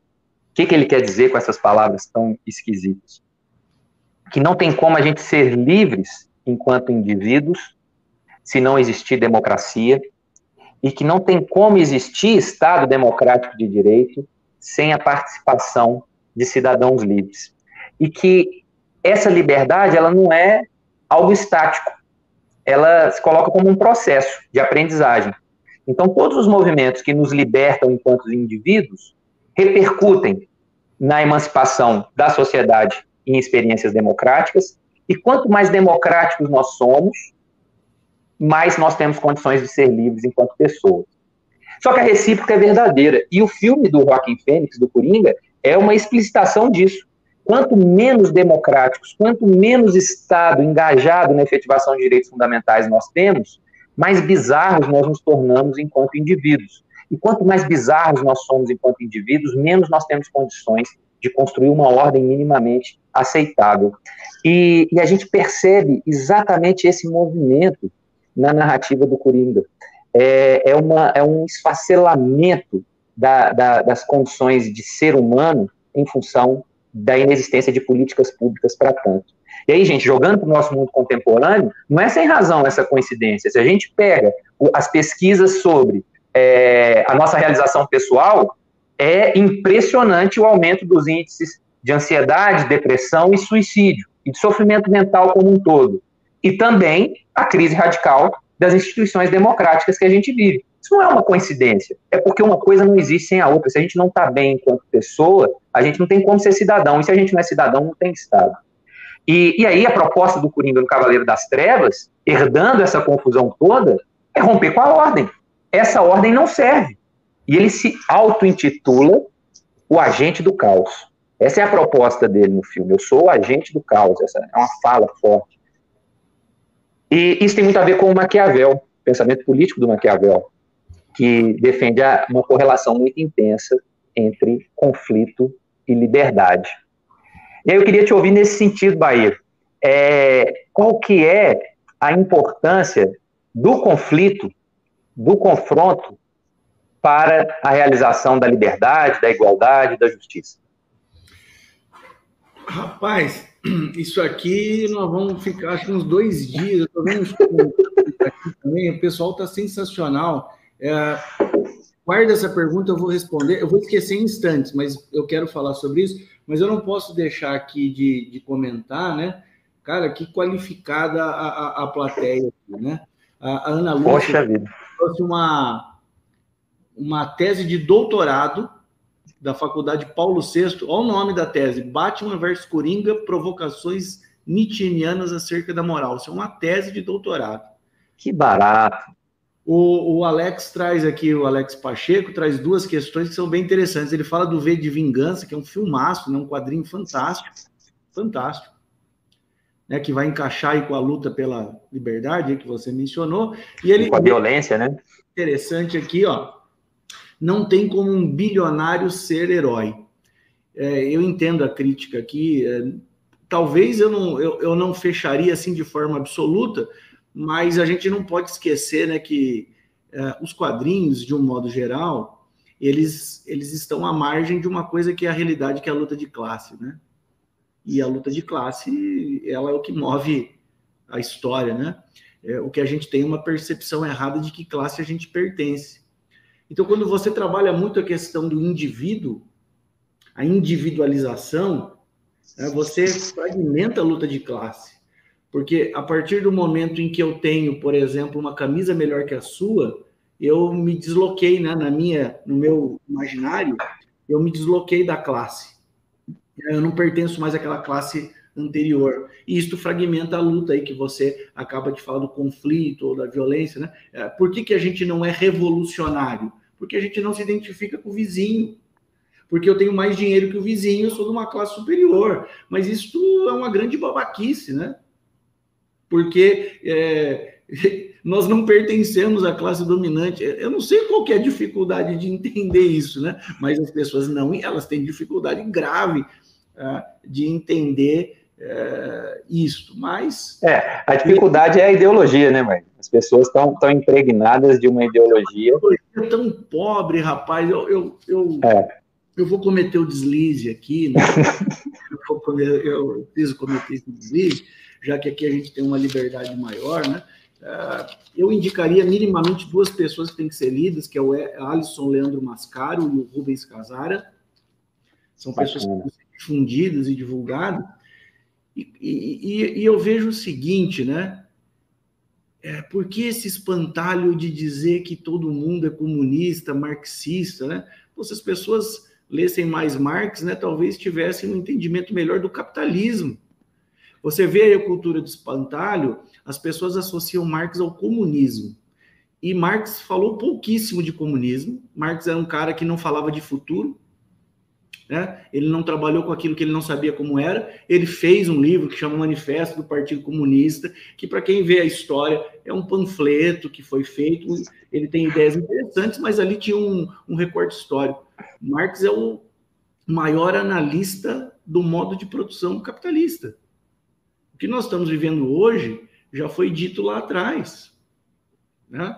que, que ele quer dizer com essas palavras tão esquisitas? Que não tem como a gente ser livres enquanto indivíduos se não existir democracia e que não tem como existir Estado democrático de direito sem a participação de cidadãos livres. E que essa liberdade, ela não é algo estático, ela se coloca como um processo de aprendizagem. Então, todos os movimentos que nos libertam enquanto indivíduos repercutem na emancipação da sociedade em experiências democráticas, e quanto mais democráticos nós somos, mais nós temos condições de ser livres enquanto pessoas. Só que a recíproca é verdadeira, e o filme do Joaquim Fênix, do Coringa, é uma explicitação disso. Quanto menos democráticos, quanto menos Estado engajado na efetivação de direitos fundamentais nós temos, mais bizarros nós nos tornamos enquanto indivíduos. E quanto mais bizarros nós somos enquanto indivíduos, menos nós temos condições de construir uma ordem minimamente aceitável. E, e a gente percebe exatamente esse movimento na narrativa do Coringa. É, é, uma, é um esfacelamento da, da, das condições de ser humano em função da inexistência de políticas públicas para tanto. E aí, gente, jogando para o nosso mundo contemporâneo, não é sem razão essa coincidência. Se a gente pega as pesquisas sobre é, a nossa realização pessoal, é impressionante o aumento dos índices de ansiedade, depressão e suicídio, e de sofrimento mental como um todo. E também a crise radical das instituições democráticas que a gente vive. Isso não é uma coincidência, é porque uma coisa não existe sem a outra. Se a gente não está bem enquanto pessoa, a gente não tem como ser cidadão, e se a gente não é cidadão, não tem Estado. E, e aí a proposta do Coringa no Cavaleiro das Trevas, herdando essa confusão toda, é romper com a ordem. Essa ordem não serve. E ele se auto-intitula o agente do caos. Essa é a proposta dele no filme. Eu sou o agente do caos. Essa é uma fala forte. E isso tem muito a ver com o Maquiavel, pensamento político do Maquiavel, que defende uma correlação muito intensa entre conflito e liberdade. E aí eu queria te ouvir nesse sentido, Bahia. É, qual que é a importância do conflito, do confronto, para a realização da liberdade, da igualdade, da justiça? Rapaz, isso aqui nós vamos ficar acho que uns dois dias. Eu tô vendo aqui também, o pessoal está sensacional. É, guarda essa pergunta, eu vou responder. Eu vou esquecer em instantes, mas eu quero falar sobre isso. Mas eu não posso deixar aqui de, de comentar, né? Cara, que qualificada a, a, a plateia aqui, né? A, a Ana Lúcia trouxe uma, uma tese de doutorado da Faculdade Paulo VI. Olha o nome da tese: Batman versus Coringa, provocações nietzscheanas acerca da moral. Isso é uma tese de doutorado. Que barato. O, o, Alex traz aqui, o Alex Pacheco traz duas questões que são bem interessantes. Ele fala do V de Vingança, que é um filmaço, né, um quadrinho fantástico, fantástico, né, que vai encaixar aí com a luta pela liberdade que você mencionou. E ele com a violência, né? Interessante aqui, ó. Não tem como um bilionário ser herói. É, eu entendo a crítica aqui. É, talvez eu não, eu, eu não fecharia assim de forma absoluta, mas a gente não pode esquecer né, que uh, os quadrinhos, de um modo geral, eles, eles estão à margem de uma coisa que é a realidade, que é a luta de classe, né? E a luta de classe, ela é o que move a história, né? É, o que a gente tem é uma percepção errada de que classe a gente pertence. Então, quando você trabalha muito a questão do indivíduo, a individualização, né, você fragmenta a luta de classe. Porque a partir do momento em que eu tenho, por exemplo, uma camisa melhor que a sua, eu me desloquei, né, na minha, no meu imaginário, eu me desloquei da classe. Eu não pertenço mais àquela classe anterior. E isto fragmenta a luta aí que você acaba de falar do conflito ou da violência, né? É, por que, que a gente não é revolucionário? Porque a gente não se identifica com o vizinho. Porque eu tenho mais dinheiro que o vizinho, eu sou de uma classe superior. Mas isso é uma grande babaquice, né? porque é, nós não pertencemos à classe dominante. Eu não sei qual é a dificuldade de entender isso, né? Mas as pessoas não, elas têm dificuldade grave uh, de entender uh, isso. Mas é, a dificuldade é a ideologia, né, mãe? As pessoas estão tão impregnadas de uma ideologia. É tão pobre, rapaz. Eu, eu, eu, é. eu vou cometer o deslize aqui, né? eu, comer, eu preciso cometer esse deslize já que aqui a gente tem uma liberdade maior, né? Uh, eu indicaria minimamente duas pessoas que têm que ser lidas, que é o Alisson Leandro Mascaro e o Rubens Casara. São pessoas que têm que ser difundidas e divulgadas. E, e, e, eu vejo o seguinte, né? É, por que esse espantalho de dizer que todo mundo é comunista, marxista, né? se as pessoas lessem mais Marx, né, talvez tivessem um entendimento melhor do capitalismo. Você vê a cultura do espantalho, as pessoas associam Marx ao comunismo. E Marx falou pouquíssimo de comunismo. Marx era um cara que não falava de futuro, né? Ele não trabalhou com aquilo que ele não sabia como era. Ele fez um livro que chama Manifesto do Partido Comunista, que para quem vê a história é um panfleto que foi feito. Ele tem ideias interessantes, mas ali tinha um, um recorte histórico. Marx é o maior analista do modo de produção capitalista. O que nós estamos vivendo hoje já foi dito lá atrás. Né?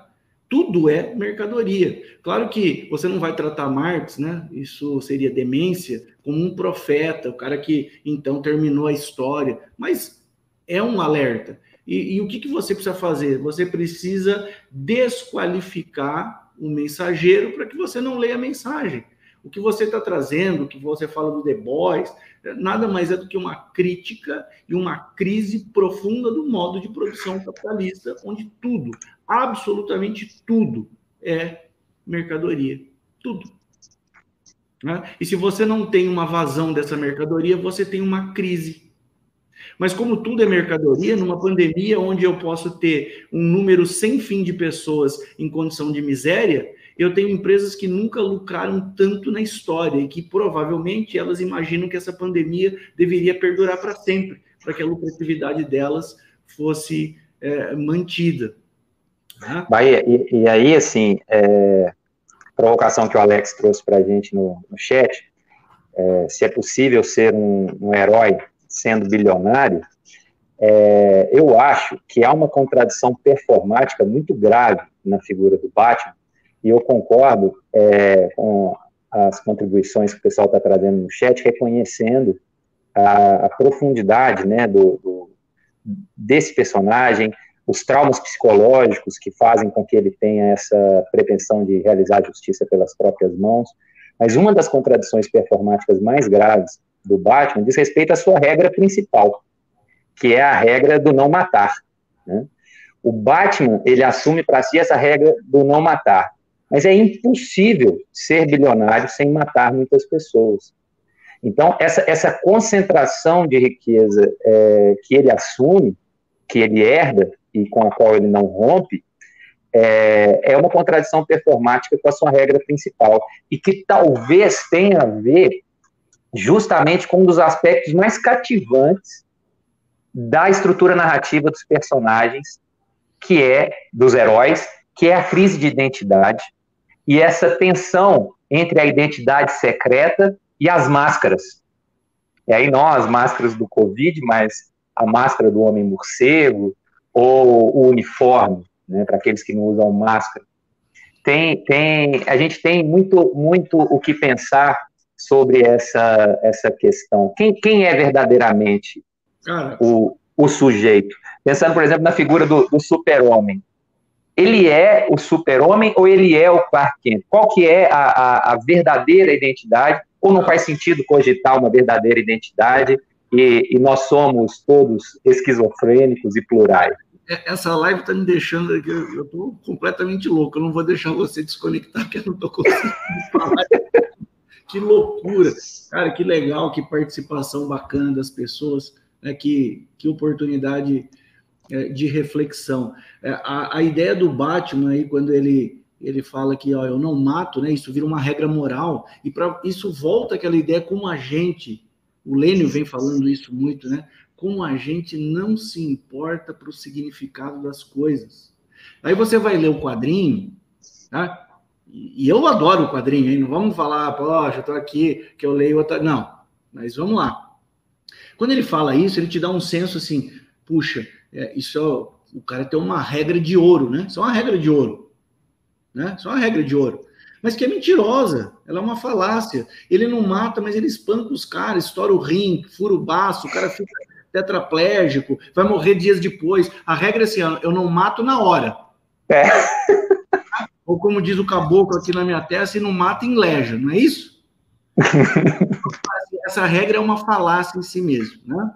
Tudo é mercadoria. Claro que você não vai tratar Marx, né? Isso seria demência, como um profeta, o cara que então terminou a história. Mas é um alerta. E, e o que, que você precisa fazer? Você precisa desqualificar o mensageiro para que você não leia a mensagem. O que você está trazendo, o que você fala do The Boys, nada mais é do que uma crítica e uma crise profunda do modo de produção capitalista, onde tudo, absolutamente tudo, é mercadoria. Tudo. Né? E se você não tem uma vazão dessa mercadoria, você tem uma crise. Mas como tudo é mercadoria, numa pandemia onde eu posso ter um número sem fim de pessoas em condição de miséria, eu tenho empresas que nunca lucraram tanto na história e que provavelmente elas imaginam que essa pandemia deveria perdurar para sempre, para que a lucratividade delas fosse é, mantida. Né? Bahia, e, e, aí, assim, é, provocação que o Alex trouxe para a gente no, no chat, é, se é possível ser um, um herói sendo bilionário, é, eu acho que há uma contradição performática muito grave na figura do Batman, e eu concordo é, com as contribuições que o pessoal está trazendo no chat, reconhecendo a, a profundidade né, do, do, desse personagem, os traumas psicológicos que fazem com que ele tenha essa pretensão de realizar justiça pelas próprias mãos. Mas uma das contradições performáticas mais graves do Batman diz respeito à sua regra principal, que é a regra do não matar. Né? O Batman ele assume para si essa regra do não matar. Mas é impossível ser bilionário sem matar muitas pessoas. Então, essa, essa concentração de riqueza é, que ele assume, que ele herda e com a qual ele não rompe, é, é uma contradição performática com a sua regra principal. E que talvez tenha a ver justamente com um dos aspectos mais cativantes da estrutura narrativa dos personagens, que é dos heróis, que é a crise de identidade, e essa tensão entre a identidade secreta e as máscaras. E aí não as máscaras do Covid, mas a máscara do homem morcego ou o uniforme, né, para aqueles que não usam máscara. Tem, tem, a gente tem muito, muito o que pensar sobre essa, essa questão. Quem, quem é verdadeiramente o, o sujeito? Pensando, por exemplo, na figura do, do super-homem ele é o super-homem ou ele é o Clark Kent? Qual que é a, a, a, verdadeira identidade? Ou não faz sentido cogitar uma verdadeira identidade e, e nós somos todos esquizofrênicos e plurais? É, essa live está me deixando, eu estou completamente louco, eu não vou deixar você desconectar, porque eu não estou conseguindo falar. que loucura! Cara, que legal, que participação bacana das pessoas, né? que, que oportunidade de reflexão. É, a, a ideia do Batman aí, quando ele, ele fala que ó, eu não mato, né? Isso vira uma regra moral, e para isso volta aquela ideia como a gente, o Lênio vem falando isso muito, né? Como a gente não se importa para o significado das coisas. Aí você vai ler o quadrinho, tá? E eu adoro o quadrinho, hein? Não vamos falar, poxa, eu tô aqui, que eu leio outra. Não, mas vamos lá. Quando ele fala isso, ele te dá um senso assim, puxa, é, isso é, o cara tem uma regra de ouro, né? Isso é uma regra de ouro, né? Isso é uma regra de ouro. Mas que é mentirosa, ela é uma falácia. Ele não mata, mas ele espanca os caras, estoura o rim, fura o baço, o cara fica tetraplégico, vai morrer dias depois. A regra é assim, eu não mato na hora. É. Ou como diz o caboclo aqui na minha testa, se não mata em leja, não é isso? Essa regra é uma falácia em si mesmo, né?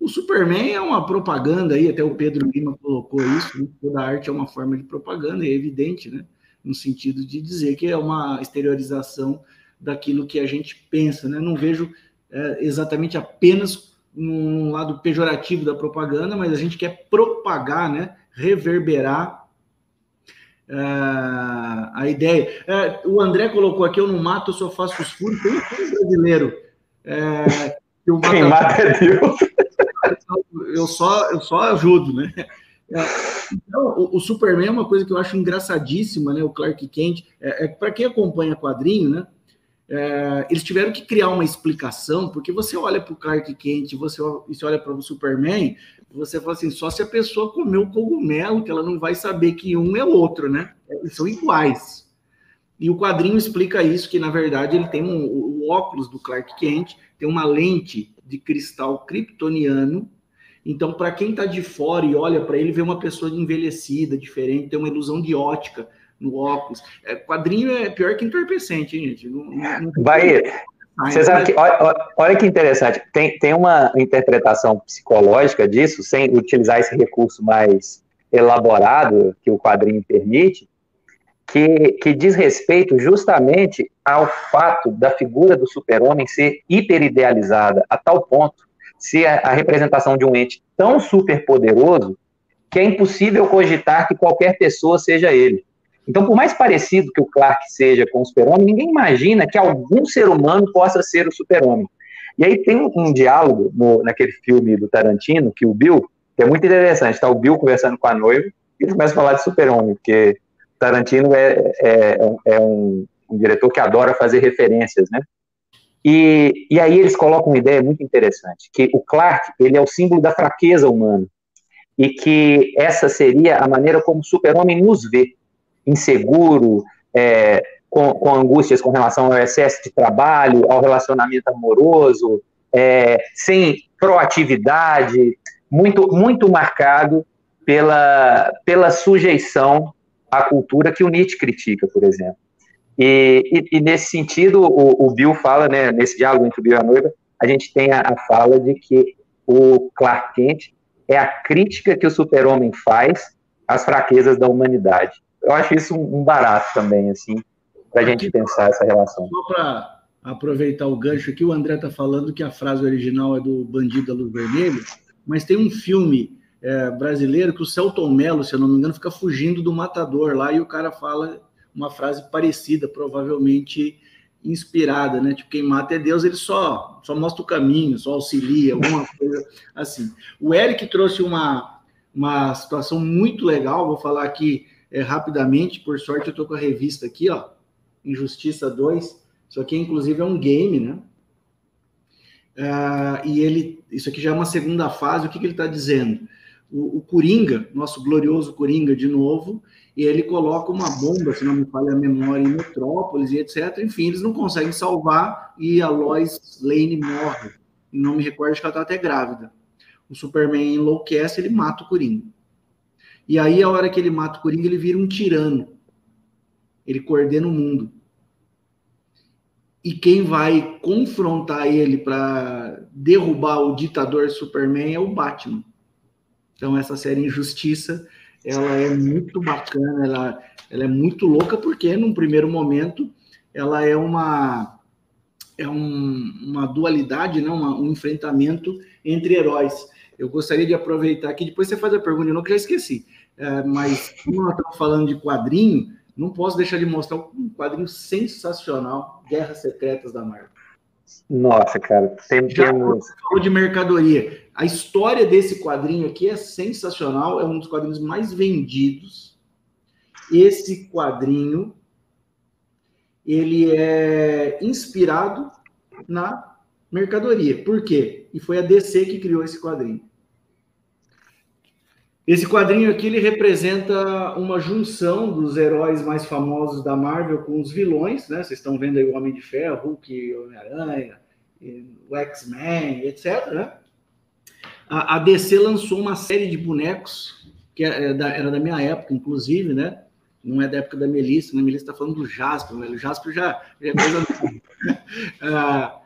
O Superman é uma propaganda aí, até o Pedro Lima colocou isso, né? toda arte é uma forma de propaganda, é evidente, né? No sentido de dizer que é uma exteriorização daquilo que a gente pensa, né? Não vejo é, exatamente apenas num lado pejorativo da propaganda, mas a gente quer propagar, né? Reverberar uh, a ideia. Uh, o André colocou aqui: eu não mato, eu só faço os furos. Tem um brasileiro. Uh, Quem mata é Deus eu só, eu só ajudo, né? É, então, o, Superman é uma coisa que eu acho engraçadíssima, né? O Clark Kent, é, é para quem acompanha quadrinho, né? É, eles tiveram que criar uma explicação, porque você olha para o Clark Kent, você, você olha para o Superman, você fala assim, só se a pessoa comeu cogumelo, que ela não vai saber que um é o outro, né? Eles são iguais. E o quadrinho explica isso, que na verdade ele tem um, o óculos do Clark Kent, tem uma lente de cristal kryptoniano. Então, para quem está de fora e olha para ele, vê uma pessoa envelhecida, diferente, tem uma ilusão de ótica no óculos. É, quadrinho é pior que entorpecente, hein, gente? Não, não... Bahia, você sabe que, olha, olha, que interessante, tem, tem uma interpretação psicológica disso, sem utilizar esse recurso mais elaborado que o quadrinho permite, que, que diz respeito justamente ao fato da figura do super-homem ser hiperidealizada a tal ponto ser a, a representação de um ente tão superpoderoso que é impossível cogitar que qualquer pessoa seja ele. Então, por mais parecido que o Clark seja com o super-homem, ninguém imagina que algum ser humano possa ser o super-homem. E aí tem um, um diálogo no, naquele filme do Tarantino, que o Bill, que é muito interessante, está o Bill conversando com a noiva, e ele começa a falar de super-homem, porque Tarantino é, é, é um, um, diretor que adora fazer referências, né? E, e aí eles colocam uma ideia muito interessante, que o Clark, ele é o símbolo da fraqueza humana, e que essa seria a maneira como o super-homem nos vê, inseguro, é, com, com, angústias com relação ao excesso de trabalho, ao relacionamento amoroso, é, sem proatividade, muito, muito marcado pela, pela sujeição à cultura que o Nietzsche critica, por exemplo. E, e, e nesse sentido, o, o, Bill fala, né, nesse diálogo entre o Bill e a noiva, a gente tem a, a fala de que o Clark Kent é a crítica que o super-homem faz às fraquezas da humanidade. Eu acho isso um, barato também, assim, para a gente pensar essa relação. Só para aproveitar o gancho aqui, o André está falando que a frase original é do Bandido da Luz Vermelha, mas tem um filme é, brasileiro que o Celton Mello, se eu não me engano, fica fugindo do matador lá e o cara fala uma frase parecida, provavelmente inspirada, né? Tipo, quem mata é Deus, ele só, só mostra o caminho, só auxilia, alguma coisa assim. O Eric trouxe uma, uma situação muito legal, vou falar aqui é, rapidamente, por sorte eu tô com a revista aqui, ó, Injustiça 2, isso aqui inclusive é um game, né? Uh, e ele, isso aqui já é uma segunda fase, o que, que ele está dizendo? O, o Coringa, nosso glorioso Coringa de novo, e ele coloca uma bomba, se não me falha a memória, em Metrópolis e etc. Enfim, eles não conseguem salvar e a Lois Lane morre. Não me recordo que ela está até grávida. O Superman enlouquece, ele mata o Coringa. E aí, a hora que ele mata o Coringa, ele vira um tirano. Ele coordena o mundo. E quem vai confrontar ele para derrubar o ditador Superman é o Batman. Então, essa série Injustiça ela é muito bacana, ela, ela é muito louca, porque num primeiro momento ela é uma, é um, uma dualidade, né? Uma, um enfrentamento entre heróis. Eu gostaria de aproveitar aqui, depois você faz a pergunta, eu não já esqueci, é, mas como nós estamos falando de quadrinho, não posso deixar de mostrar um quadrinho sensacional, Guerras Secretas da Marvel. Nossa, cara, tem, Já temos... falou de mercadoria. A história desse quadrinho aqui é sensacional, é um dos quadrinhos mais vendidos. Esse quadrinho ele é inspirado na mercadoria. Por quê? E foi a DC que criou esse quadrinho. Esse quadrinho aqui ele representa uma junção dos heróis mais famosos da Marvel com os vilões, né? Vocês estão vendo aí o Homem de Ferro, Hulk, Homem-Aranha, o X-Men, etc. Né? A, DC lançou uma série de bonecos que era é, da, era da minha época, inclusive, né? Não é da época da Melissa, né? A Melissa está falando do Jasper, né? O Jasper já, já é coisa. ah,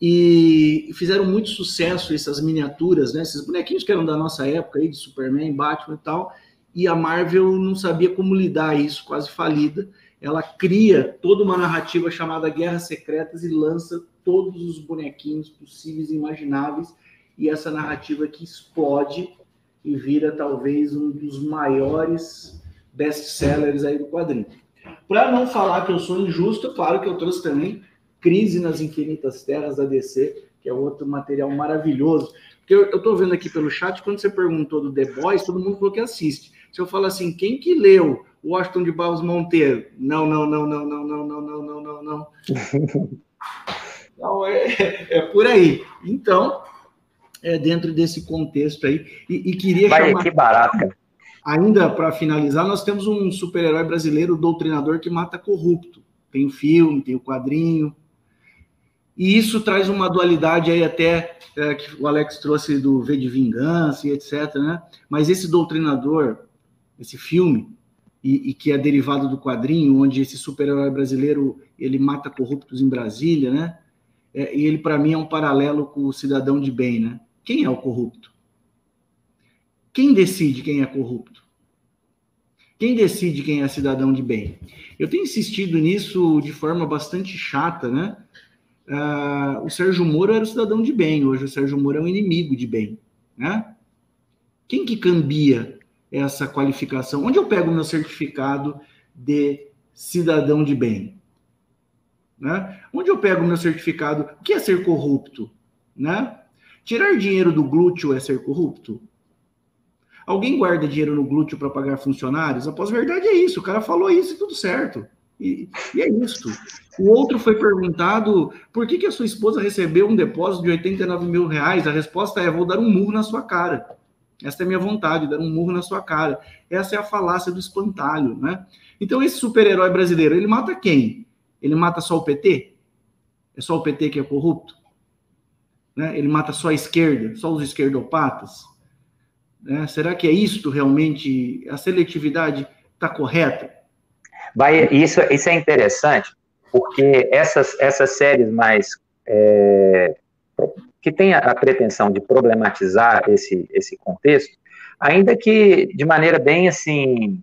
e fizeram muito sucesso essas miniaturas, né? Esses bonequinhos que eram da nossa época aí, de Superman, Batman e tal, e a Marvel não sabia como lidar isso, quase falida. Ela cria toda uma narrativa chamada Guerras Secretas e lança todos os bonequinhos possíveis e imagináveis, e essa narrativa que explode e vira talvez um dos maiores best-sellers aí do quadrinho. Para não falar que eu sou injusto, claro que eu trouxe também Crise nas Infinitas Terras da DC, que é outro material maravilhoso. Porque eu estou vendo aqui pelo chat, quando você perguntou do The Boys, todo mundo falou que assiste. Se eu falo assim, quem que leu Washington de Barros Monteiro? Não, não, não, não, não, não, não, não, não, não, não. Então, é, é por aí. Então, é dentro desse contexto aí. E, e queria Vai, chamar... que barato, cara. Ainda para finalizar, nós temos um super-herói brasileiro, Doutrinador, que mata corrupto. Tem o filme, tem o quadrinho, e isso traz uma dualidade aí até é, que o Alex trouxe do V de Vingança e etc, né? Mas esse doutrinador, esse filme, e, e que é derivado do quadrinho, onde esse super-herói brasileiro ele mata corruptos em Brasília, né? É, e ele para mim é um paralelo com o cidadão de bem, né? Quem é o corrupto? Quem decide quem é corrupto? Quem decide quem é cidadão de bem? Eu tenho insistido nisso de forma bastante chata, né? uh, o Sérgio Moro era o cidadão de bem, hoje o Sérgio Moro é um inimigo de bem, né? Quem que cambia essa qualificação? Onde eu pego meu certificado de cidadão de bem? Né? Onde eu pego meu certificado? O que é ser corrupto? Né? Tirar dinheiro do glúteo é ser corrupto? Alguém guarda dinheiro no glúteo para pagar funcionários? A pós-verdade é isso. O cara falou isso e tudo certo. E, e, é isso. O outro foi perguntado por que, que a sua esposa recebeu um depósito de 89 mil reais. A resposta é: vou dar um murro na sua cara. Essa é a minha vontade, dar um murro na sua cara. Essa é a falácia do espantalho, né? Então, esse super-herói brasileiro, ele mata quem? Ele mata só o PT? É só o PT que é corrupto? Né? Ele mata só a esquerda, só os esquerdopatas? Né? Será que é isto realmente? A seletividade está correta? Isso, isso é interessante, porque essas, essas séries mais é, que têm a pretensão de problematizar esse, esse contexto, ainda que de maneira bem assim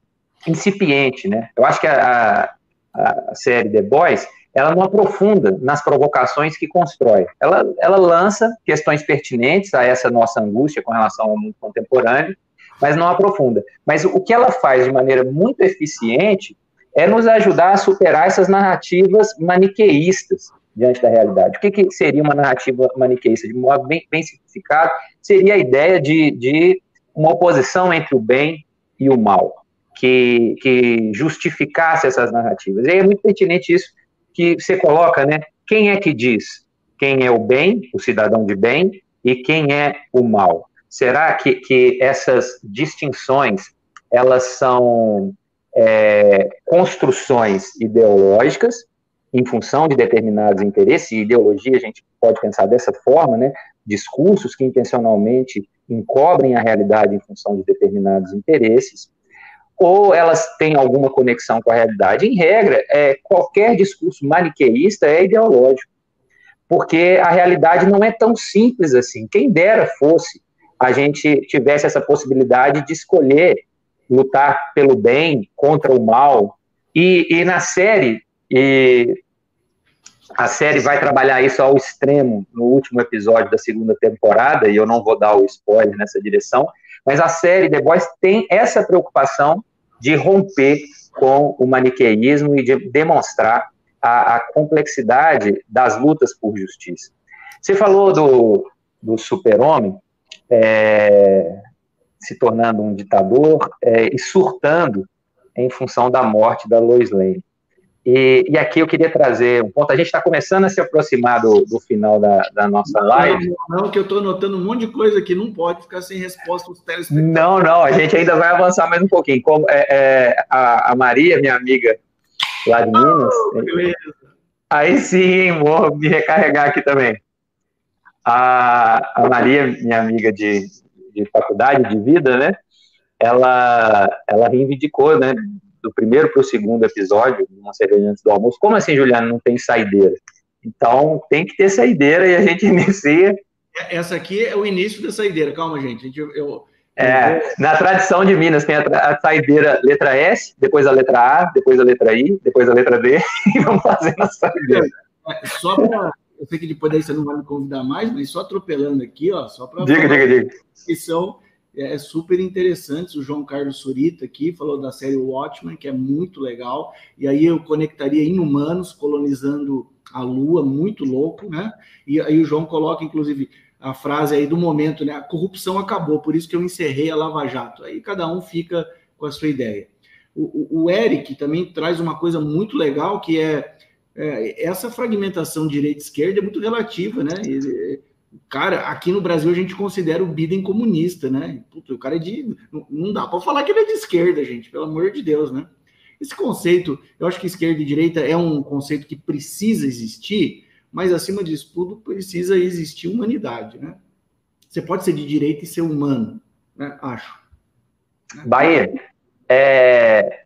incipiente, né? Eu acho que a, a, a série The Boys ela não aprofunda nas provocações que constrói. Ela, ela lança questões pertinentes a essa nossa angústia com relação ao mundo contemporâneo, mas não aprofunda. Mas o que ela faz de maneira muito eficiente é nos ajudar a superar essas narrativas maniqueístas diante da realidade. O que, que seria uma narrativa maniqueísta? De modo bem, bem simplificado, seria a ideia de, de uma oposição entre o bem e o mal, que, que justificasse essas narrativas. E é muito pertinente isso que você coloca, né? Quem é que diz quem é o bem, o cidadão de bem, e quem é o mal? Será que, que essas distinções elas são é, construções ideológicas em função de determinados interesses, e ideologia a gente pode pensar dessa forma, né? Discursos que intencionalmente encobrem a realidade em função de determinados interesses, ou elas têm alguma conexão com a realidade. Em regra, é, qualquer discurso maniqueísta é ideológico, porque a realidade não é tão simples assim. Quem dera fosse a gente tivesse essa possibilidade de escolher lutar pelo bem contra o mal. E, e na série, e a série vai trabalhar isso ao extremo no último episódio da segunda temporada, e eu não vou dar o spoiler nessa direção, mas a série The Boys tem essa preocupação de romper com o maniqueísmo e de demonstrar a, a complexidade das lutas por justiça. Você falou do, do super-homem, é, se tornando um ditador é, e surtando em função da morte da Lois Lane. E, e, aqui eu queria trazer um ponto. A gente está começando a se aproximar do, do final da, da, nossa live. Não, não, que eu estou anotando um monte de coisa aqui, não pode ficar sem resposta os telespectadores. Não, não, a gente ainda vai avançar mais um pouquinho. Como, é, é, a, a, Maria, minha amiga lá de Minas. Oh, beleza. Aí sim, vou me recarregar aqui também. A, a Maria, minha amiga de, de faculdade de vida, né? Ela, ela reivindicou, né? Do primeiro para o segundo episódio, uma cerveja antes do almoço. Como assim, Juliana, não tem saideira? Então, tem que ter saideira e a gente inicia. Essa aqui é o início da saideira. Calma, gente. Eu, eu, é, na tradição de Minas tem a, a, saideira letra S, depois a letra A, depois a letra I, depois a letra D, e vamos fazendo a saideira. É, só para eu sei que depois daí você não vai me convidar mais, mas só atropelando aqui, ó, só para. Diga, diga, diga. Que são é, super interessantes. O João Carlos Surita aqui falou da série Watchmen, que é muito legal. E aí eu conectaria inumanos colonizando a Lua, muito louco, né? E aí o João coloca, inclusive, a frase aí do momento, né? A corrupção acabou, por isso que eu encerrei a Lava Jato. Aí cada um fica com a sua ideia. O, o, Eric também traz uma coisa muito legal que é é, essa fragmentação direita-esquerda é muito relativa, né? E, cara, aqui no Brasil a gente considera o Biden comunista, né? Puta, o cara é de. Não dá para falar que ele é de esquerda, gente, pelo amor de Deus, né? Esse conceito, eu acho que esquerda e direita é um conceito que precisa existir, mas acima disso tudo precisa existir humanidade, né? Você pode ser de direita e ser humano, né? Acho. Bahia, é,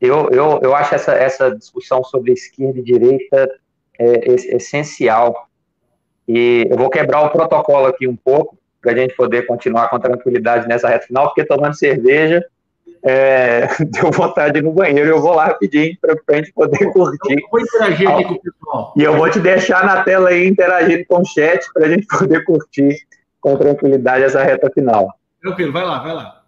eu, eu, eu acho essa, essa discussão sobre esquerda e direita é, é, essencial. E eu vou quebrar o protocolo aqui um pouco, para a gente poder continuar com tranquilidade nessa reta final, porque tomando cerveja é, deu vontade de ir no banheiro, eu vou lá rapidinho para a gente poder curtir. Eu vou interagir aqui com o pessoal. E eu vou te deixar na tela aí interagindo com o chat para a gente poder curtir com tranquilidade essa reta final. Tranquilo, vai lá, vai lá.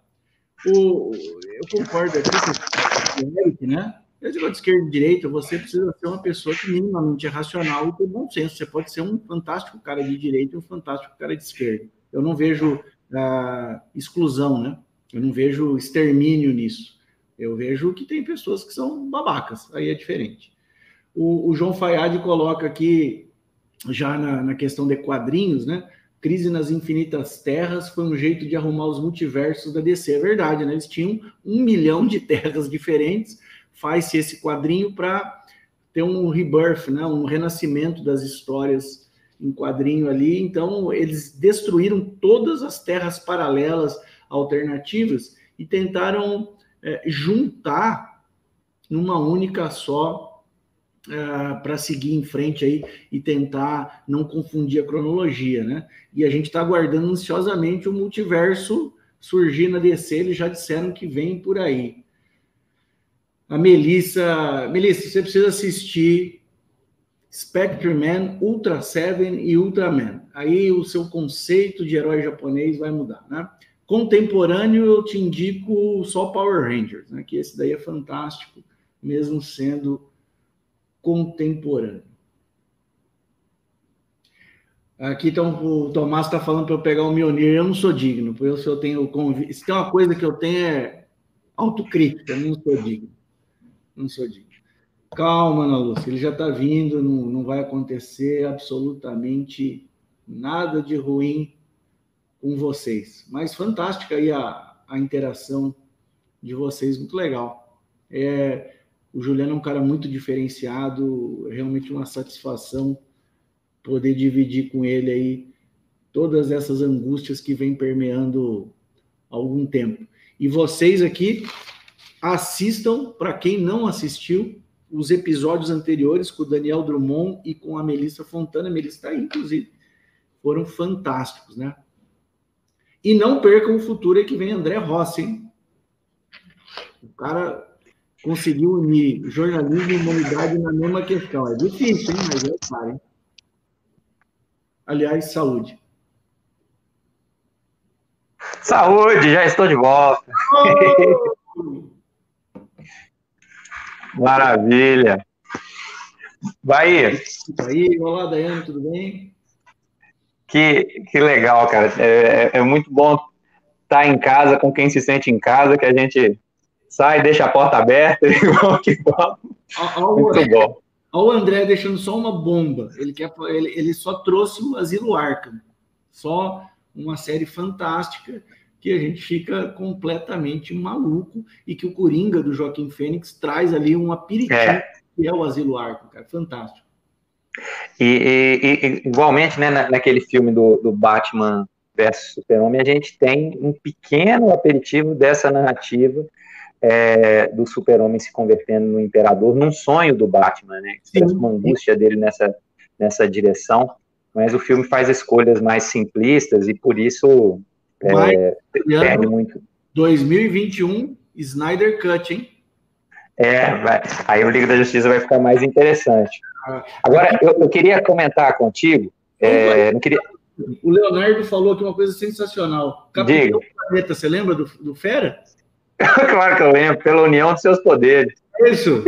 O, eu concordo aqui com o Eric, né? Eu digo de esquerda e direita, você precisa ser uma pessoa que minimamente é racional e tem bom senso. Você pode ser um fantástico cara de direita e um fantástico cara de esquerda. Eu não vejo uh, exclusão, né? Eu não vejo extermínio nisso. Eu vejo que tem pessoas que são babacas, aí é diferente. O, o João Fayad coloca aqui, já na, na questão de quadrinhos, né? Crise nas Infinitas Terras foi um jeito de arrumar os multiversos da DC. É verdade, né? Eles tinham um milhão de terras diferentes. Faz-se esse quadrinho para ter um rebirth, né? um renascimento das histórias em quadrinho ali. Então, eles destruíram todas as terras paralelas alternativas e tentaram é, juntar numa única só é, para seguir em frente aí e tentar não confundir a cronologia, né? E a gente está aguardando ansiosamente o multiverso surgir na DC, eles já disseram que vem por aí. A Melissa, Melissa, você precisa assistir Spectre Man, Ultra Seven e Ultraman. Aí o seu conceito de herói japonês vai mudar, né? Contemporâneo, eu te indico só Power Rangers, né? que esse daí é fantástico, mesmo sendo contemporâneo. Aqui então, o Tomás está falando para eu pegar o Mionir, eu não sou digno, porque eu, se eu tenho convite. Se tem uma coisa que eu tenho é autocrítica, não sou digno. Não sou digno. Calma, Ana Lúcia, ele já está vindo, não, não vai acontecer absolutamente nada de ruim com vocês. Mas fantástica aí a, a interação de vocês, muito legal. É, o Juliano é um cara muito diferenciado, realmente uma satisfação poder dividir com ele aí todas essas angústias que vem permeando algum tempo. E vocês aqui assistam, para quem não assistiu, os episódios anteriores com o Daniel Drummond e com a Melissa Fontana. A Melissa está aí, inclusive. Foram fantásticos, né? E não percam o futuro é que vem André Rossi, hein? O cara conseguiu unir jornalismo e humanidade na mesma questão. É difícil, hein? Mas é claro, hein? Aliás, saúde. Saúde, já estou de volta. Oh! Maravilha. Bahia. Bahia, olá, Daiane, tudo bem? Que, que legal, cara. É, é, é muito bom estar em casa com quem se sente em casa, que a gente sai, deixa a porta aberta e vamos que vamos. Muito bom. Olha o André deixando só uma bomba. Ele, quer, ele, ele só trouxe o Asilo Arkham. Só uma série fantástica que a gente fica completamente maluco e que o Coringa do Joaquim Fênix traz ali um aperitivo é. que é o Asilo Arkham, cara. Fantástico. E, e, e, igualmente, né, naquele filme do, do Batman versus Super-Homem, a gente tem um pequeno aperitivo dessa narrativa é, do Super-Homem se convertendo no Imperador, num sonho do Batman, né? Expressa uma angústia dele nessa, nessa direção, mas o filme faz escolhas mais simplistas e por isso é, perde muito. 2021, Snyder Cut, hein? É, aí o Liga da Justiça vai ficar mais interessante. Agora, eu, eu queria comentar contigo. É, queria... O Leonardo falou aqui uma coisa sensacional. Capitão Diga. Planeta, você lembra do, do Fera? claro que eu lembro, pela união de seus poderes. Isso.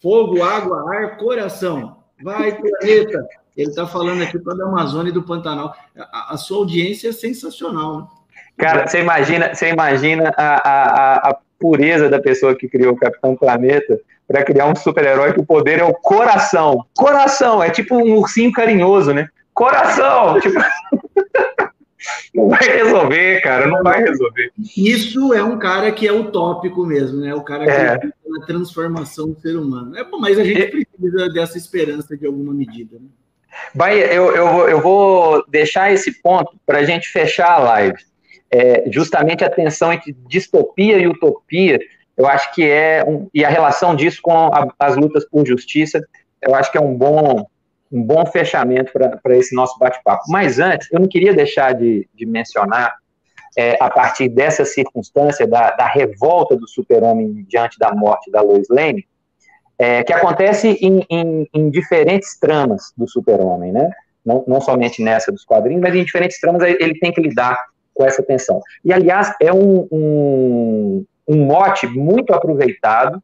Fogo, água, ar, coração. Vai, planeta. Ele está falando aqui para a Amazônia e do Pantanal. A, a, sua audiência é sensacional. Né? Cara, você imagina, você imagina a, a, a pureza da pessoa que criou o Capitão Planeta para criar um super-herói que o poder é o coração. Coração, é tipo um ursinho carinhoso, né? Coração! Tipo... não vai resolver, cara, não vai resolver. Isso é um cara que é utópico mesmo, né? O cara que é. a transformação do ser humano. É mas a gente precisa dessa esperança de alguma medida, né? Eu, eu, eu vou deixar esse ponto para a gente fechar a live é, justamente a tensão entre distopia e utopia, eu acho que é, um, e a relação disso com a, as lutas por justiça, eu acho que é um bom, um bom fechamento para esse nosso bate-papo. Mas antes, eu não queria deixar de, de mencionar é, a partir dessa circunstância da, da revolta do super-homem diante da morte da Lois Lane, é, que acontece em, em, em, diferentes tramas do super-homem, né? Não, não somente nessa dos quadrinhos, mas em diferentes tramas ele tem que lidar com essa tensão. E, aliás, é um, um, um mote muito aproveitado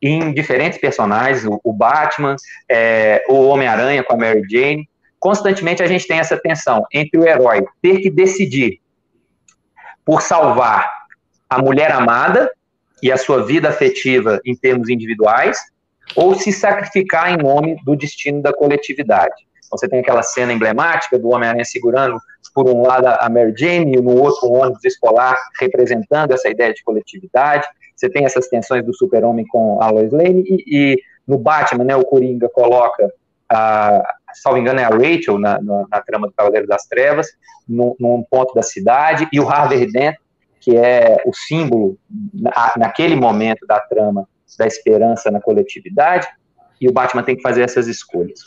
em diferentes personagens, o, o Batman, é, o Homem-Aranha com a Mary Jane. Constantemente a gente tem essa tensão entre o herói ter que decidir por salvar a mulher amada e a sua vida afetiva em termos individuais, ou se sacrificar em nome do destino da coletividade. Então, você tem aquela cena emblemática do Homem-Aranha segurando, por um lado, a Mary Jane, e no outro, um ônibus escolar, representando essa ideia de coletividade. Você tem essas tensões do super-homem com a Lois Lane, e, e, no Batman, né, o Coringa coloca, a, salvo engano, é a Rachel na, na, na trama do Cavaleiro das Trevas, num, num, ponto da cidade, e o Harvey Dent, que é o símbolo, na, naquele momento da trama, da esperança na coletividade, e o Batman tem que fazer essas escolhas.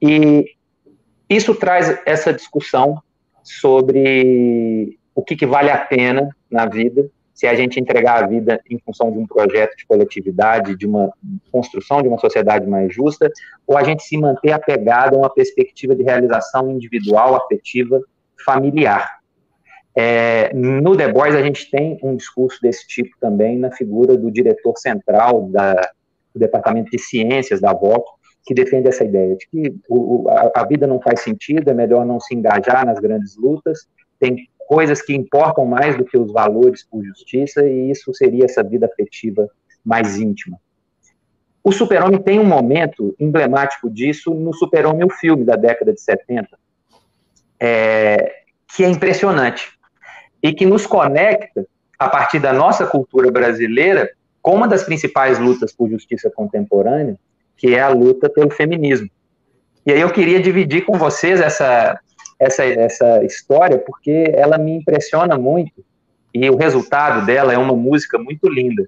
E isso traz essa discussão sobre o que, que, vale a pena na vida, se a gente entregar a vida em função de um projeto de coletividade, de uma construção de uma sociedade mais justa, ou a gente se manter apegado a uma perspectiva de realização individual, afetiva, familiar. É, no The Boys, a gente tem um discurso desse tipo também na figura do diretor central da, do Departamento de Ciências da Voto, que defende essa ideia de que o, a, a, vida não faz sentido, é melhor não se engajar nas grandes lutas, tem coisas que importam mais do que os valores por justiça, e isso seria essa vida afetiva mais íntima. O Super-Homem tem um momento emblemático disso no Super-Homem, o filme da década de 70, é, que é impressionante, e que nos conecta, a partir da nossa cultura brasileira, com uma das principais lutas por justiça contemporânea, que é a luta pelo feminismo. E aí eu queria dividir com vocês essa, essa, essa história, porque ela me impressiona muito, e o resultado dela é uma música muito linda,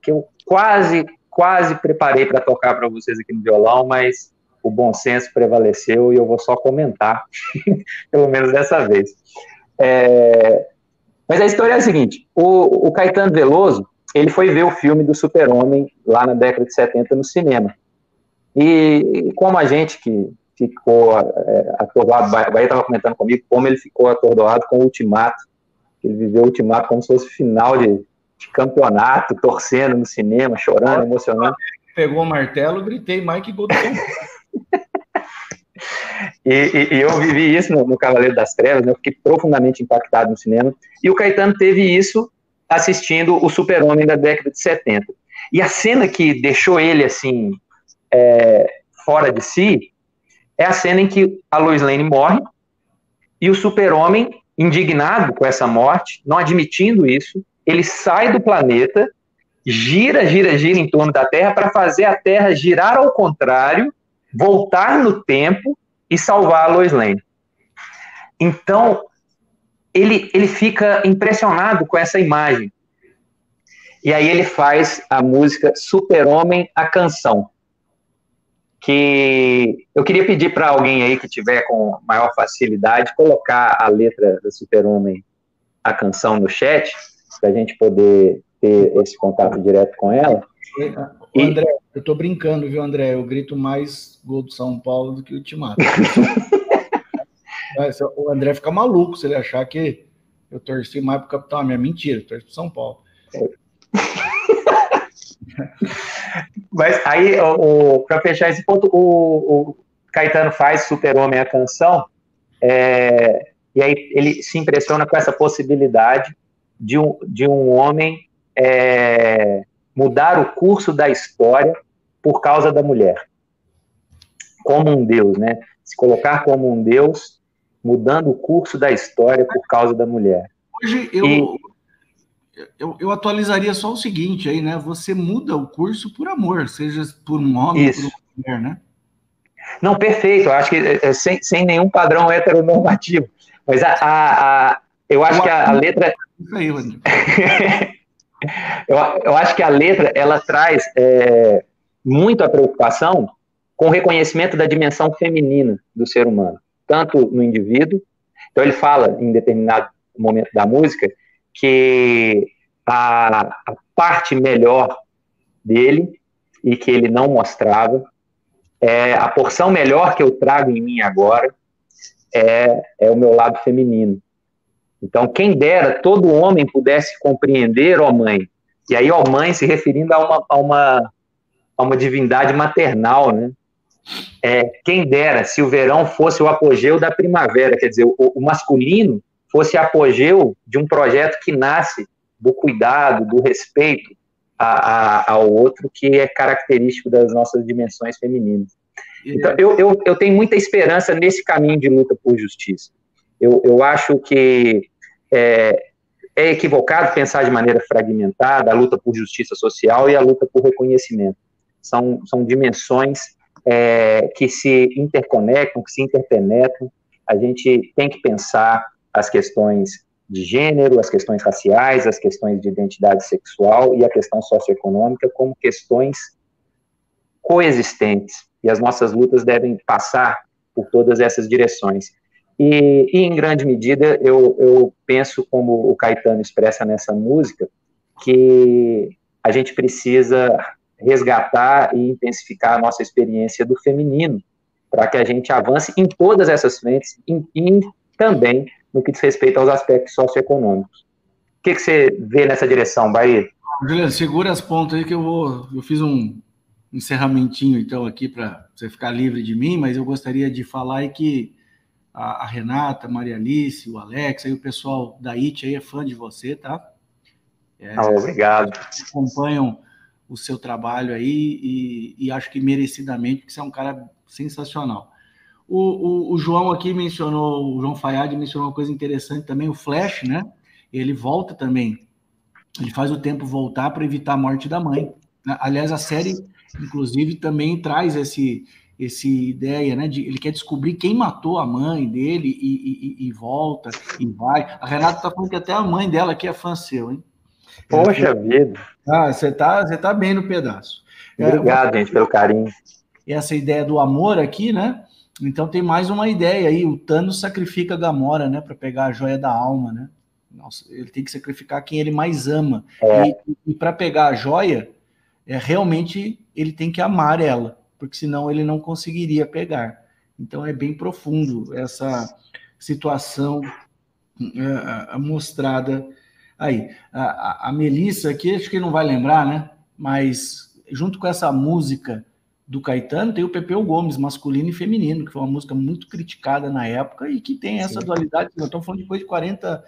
que eu quase, quase preparei para tocar para vocês aqui no violão, mas o bom senso prevaleceu e eu vou só comentar, pelo menos dessa vez. É, mas a história é a seguinte: o, o Caetano Veloso, ele foi ver o filme do Super-Homem lá na década de 70 no cinema. E, e como a gente que ficou é, atordoado, o Bahia estava comentando comigo como ele ficou atordoado com o Ultimato, ele viveu o Ultimato como se fosse final de, de campeonato, torcendo no cinema, chorando, emocionando. Pegou o martelo, gritei, Mike Godot. E, e, e, eu vivi isso no, no Cavaleiro das Trevas, né? eu fiquei profundamente impactado no cinema. E o Caetano teve isso assistindo o Super-Homem da década de 70. E a cena que deixou ele, assim, é, fora de si, é a cena em que a Lois Lane morre e o Super-Homem, indignado com essa morte, não admitindo isso, ele sai do planeta, gira, gira, gira em torno da Terra para fazer a Terra girar ao contrário, voltar no tempo e salvar a Lois Lane. Então, ele, ele fica impressionado com essa imagem. E aí ele faz a música Super-Homem, a canção. Que eu queria pedir para alguém aí que tiver com maior facilidade colocar a letra do Super-Homem, a canção no chat, para a gente poder ter esse contato direto com ela. E... André, eu estou brincando, viu, André? Eu grito mais gol do São Paulo do que o Ultimato. o André fica maluco se ele achar que eu torci mais para o Capitão América. Mentira, eu torci para São Paulo. Mas aí, para fechar esse ponto, o, o Caetano faz Super-Homem a canção, é, e aí ele se impressiona com essa possibilidade de um, de um homem é, mudar o curso da história por causa da mulher. Como um Deus, né? Se colocar como um Deus, mudando o curso da história por causa da mulher. Hoje eu, e... eu, eu, atualizaria só o seguinte aí, né? Você muda o curso por amor, seja por um homem ou por uma mulher, né? Não, perfeito. Eu acho que é, é, sem, sem nenhum padrão heteronormativo. Mas a, a, a eu acho eu que a, a letra. Isso aí, eu, eu acho que a letra ela traz é, muito a preocupação com o reconhecimento da dimensão feminina do ser humano, tanto no indivíduo, então ele fala em determinado momento da música, que a, a parte melhor dele e que ele não mostrava é a porção melhor que eu trago em mim agora é, é o meu lado feminino. Então, quem dera todo homem pudesse compreender, ó mãe, e aí, ó mãe, se referindo a uma, a uma, a uma divindade maternal, né? É, quem dera se o verão fosse o apogeu da primavera, quer dizer, o, o masculino fosse apogeu de um projeto que nasce do cuidado, do respeito a, a, ao outro, que é característico das nossas dimensões femininas. Então, eu, eu, eu tenho muita esperança nesse caminho de luta por justiça. Eu, eu acho que é, é equivocado pensar de maneira fragmentada a luta por justiça social e a luta por reconhecimento. São, são dimensões é, que se interconectam, que se interpenetram. A gente tem que pensar as questões de gênero, as questões raciais, as questões de identidade sexual e a questão socioeconômica como questões coexistentes. E as nossas lutas devem passar por todas essas direções. E, e, em grande medida, eu, eu penso, como o Caetano expressa nessa música, que a gente precisa resgatar e intensificar a nossa experiência do feminino, para que a gente avance em todas essas frentes e, também no que diz respeito aos aspectos socioeconômicos. O que, que você vê nessa direção, Bahia? Juliano, segura as pontas aí que eu vou. Eu fiz um encerramentinho, então, aqui para você ficar livre de mim, mas eu gostaria de falar aí que a, a Renata, a Maria Alice, o Alex, aí o pessoal da IT aí é fã de você, tá? É, ah, obrigado. Acompanham o seu trabalho aí e, e, acho que merecidamente, porque você é um cara sensacional. O, o, o, João aqui mencionou, o João Fayad mencionou uma coisa interessante também, o Flash, né? Ele volta também. Ele faz o tempo voltar para evitar a morte da mãe. Aliás, a série, inclusive, também traz esse, esse ideia, né? De, ele quer descobrir quem matou a mãe dele e, e, e volta e vai. A Renata tá falando que até a mãe dela aqui é fã seu, hein? Poxa vida. Ah, você tá, você tá bem no pedaço. É, Obrigado, é, gente, pelo carinho. Essa ideia do amor aqui, né? Então tem mais uma ideia aí. O Thanos sacrifica a Gamora, né? Para pegar a joia da alma, né? Nossa, ele tem que sacrificar quem ele mais ama. É. E, e para pegar a joia, é realmente ele tem que amar ela porque senão ele não conseguiria pegar. Então é bem profundo essa situação é, mostrada aí. A, a, a Melissa aqui, acho que não vai lembrar, né? Mas junto com essa música do Caetano, tem o Pepeu Gomes, masculino e feminino, que foi uma música muito criticada na época e que tem essa Sim. dualidade. Nós estamos falando de coisa de 40,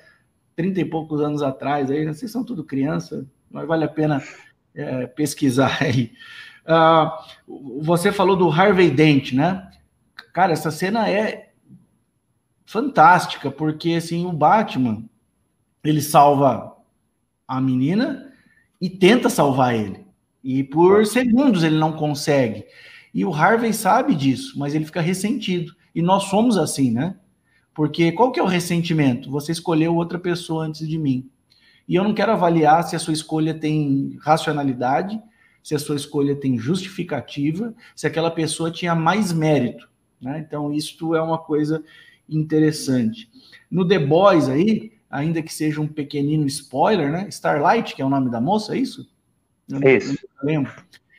30 e poucos anos atrás, aí, vocês são tudo criança, mas vale a pena é, pesquisar aí. Uh, você falou do Harvey Dent, né? Cara, essa cena é fantástica, porque assim, o Batman ele salva a menina e tenta salvar ele. E por segundos ele não consegue. E o Harvey sabe disso, mas ele fica ressentido. E nós somos assim, né? Porque qual que é o ressentimento? Você escolheu outra pessoa antes de mim. E eu não quero avaliar se a sua escolha tem racionalidade se a sua escolha tem justificativa, se aquela pessoa tinha mais mérito. Né? Então, isto é uma coisa interessante. No The Boys aí, ainda que seja um pequenino spoiler, né? Starlight, que é o nome da moça, é isso? Isso. lembro.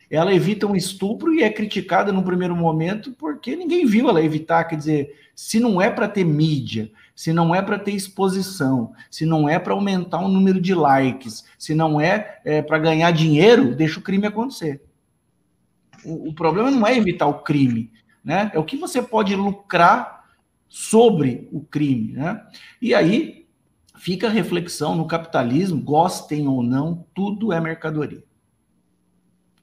Ela evita um estupro e é criticada no primeiro momento porque ninguém viu ela evitar. Quer dizer, se não é para ter mídia, se não é para ter exposição, se não é para aumentar o número de likes, se não é, é para ganhar dinheiro, deixa o crime acontecer. O, o, problema não é evitar o crime, né? É o que você pode lucrar sobre o crime, né? E aí fica a reflexão no capitalismo, gostem ou não, tudo é mercadoria.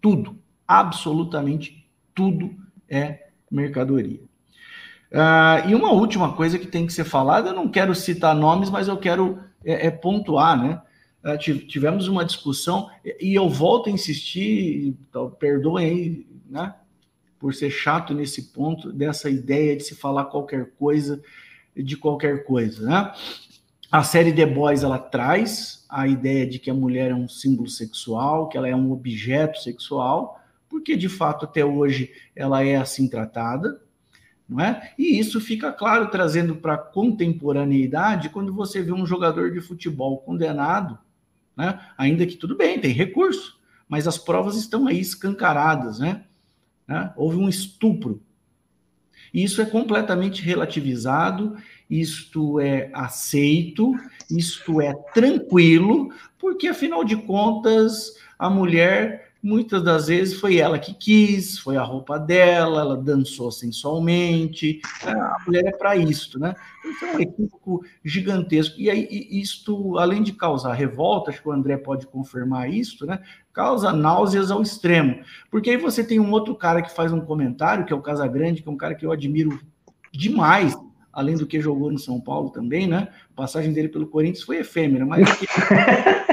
Tudo, absolutamente tudo é mercadoria. Uh, e uma última coisa que tem que ser falada, eu não quero citar nomes, mas eu quero é, é pontuar, né? Uh, tivemos uma discussão e eu volto a insistir, então, perdoem aí, né? Por ser chato nesse ponto, dessa ideia de se falar qualquer coisa de qualquer coisa, né? A série The Boys ela traz a ideia de que a mulher é um símbolo sexual, que ela é um objeto sexual, porque de fato até hoje ela é assim tratada, não é? E isso fica claro trazendo para a contemporaneidade quando você vê um jogador de futebol condenado, né? Ainda que tudo bem, tem recurso, mas as provas estão aí escancaradas, né? né? Houve um estupro. Isso é completamente relativizado, isto é aceito, isto é tranquilo, porque afinal de contas a mulher muitas das vezes foi ela que quis, foi a roupa dela, ela dançou sensualmente. Né? A mulher é para isso, né? Então é um equívoco gigantesco. E aí, isto, além de causar revolta, acho que o André pode confirmar isso, né? Causa náuseas ao extremo. Porque aí você tem um outro cara que faz um comentário, que é o Casagrande, que é um cara que eu admiro demais, além do que jogou no São Paulo também, né? A passagem dele pelo Corinthians foi efêmera, mas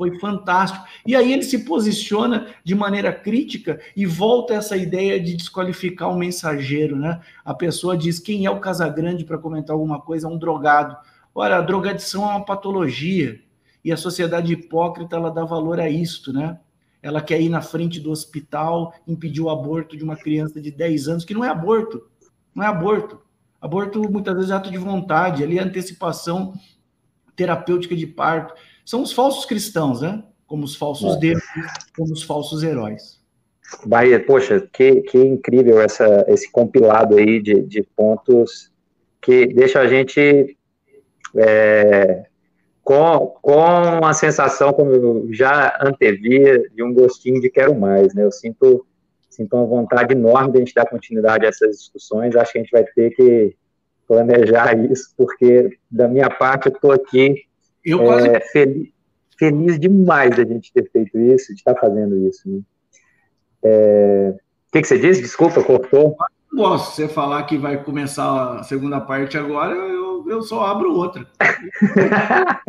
foi fantástico. E aí ele se posiciona de maneira crítica e volta essa ideia de desqualificar o mensageiro, né? A pessoa diz quem é o Casagrande para comentar alguma coisa, é um drogado. Ora, a drogadição é uma patologia e a sociedade hipócrita ela dá valor a isto, né? Ela quer ir na frente do hospital, impedir o aborto de uma criança de 10 anos, que não é aborto, não é aborto. Aborto muitas vezes é ato de vontade, ali é antecipação terapêutica de parto. São os falsos cristãos, né? Como os falsos é. deuses, como os falsos heróis. Bahia, poxa, que, que incrível essa, esse compilado aí de, de pontos que deixa a gente é, com, com a sensação, como eu já antevia, de um gostinho de quero mais, né? Eu sinto, sinto uma vontade enorme de a gente dar continuidade a essas discussões. Acho que a gente vai ter que planejar isso, porque da minha parte eu estou aqui eu quase... É, feliz, feliz demais da gente ter feito isso, de estar fazendo isso. Né? É... O que, que, você disse? Desculpa, cortou. Não posso você falar que vai começar a segunda parte agora, eu, eu só abro outra.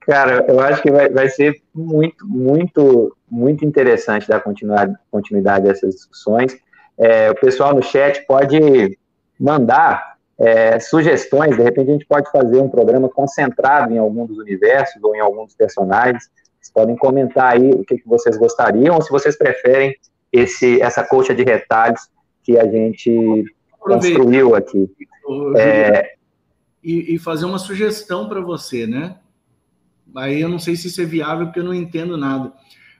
Cara, eu acho que vai, vai ser muito, muito, muito interessante dar continuidade, continuidade a essas discussões. É, o pessoal no chat pode mandar é, sugestões, de repente a gente pode fazer um programa concentrado em algum dos universos ou em algum dos personagens. Vocês podem comentar aí o que, que vocês gostariam, ou se vocês preferem esse, essa coxa de retalhos que a gente construiu aqui. É... E, e fazer uma sugestão para você, né? Aí eu não sei se isso é viável, porque eu não entendo nada.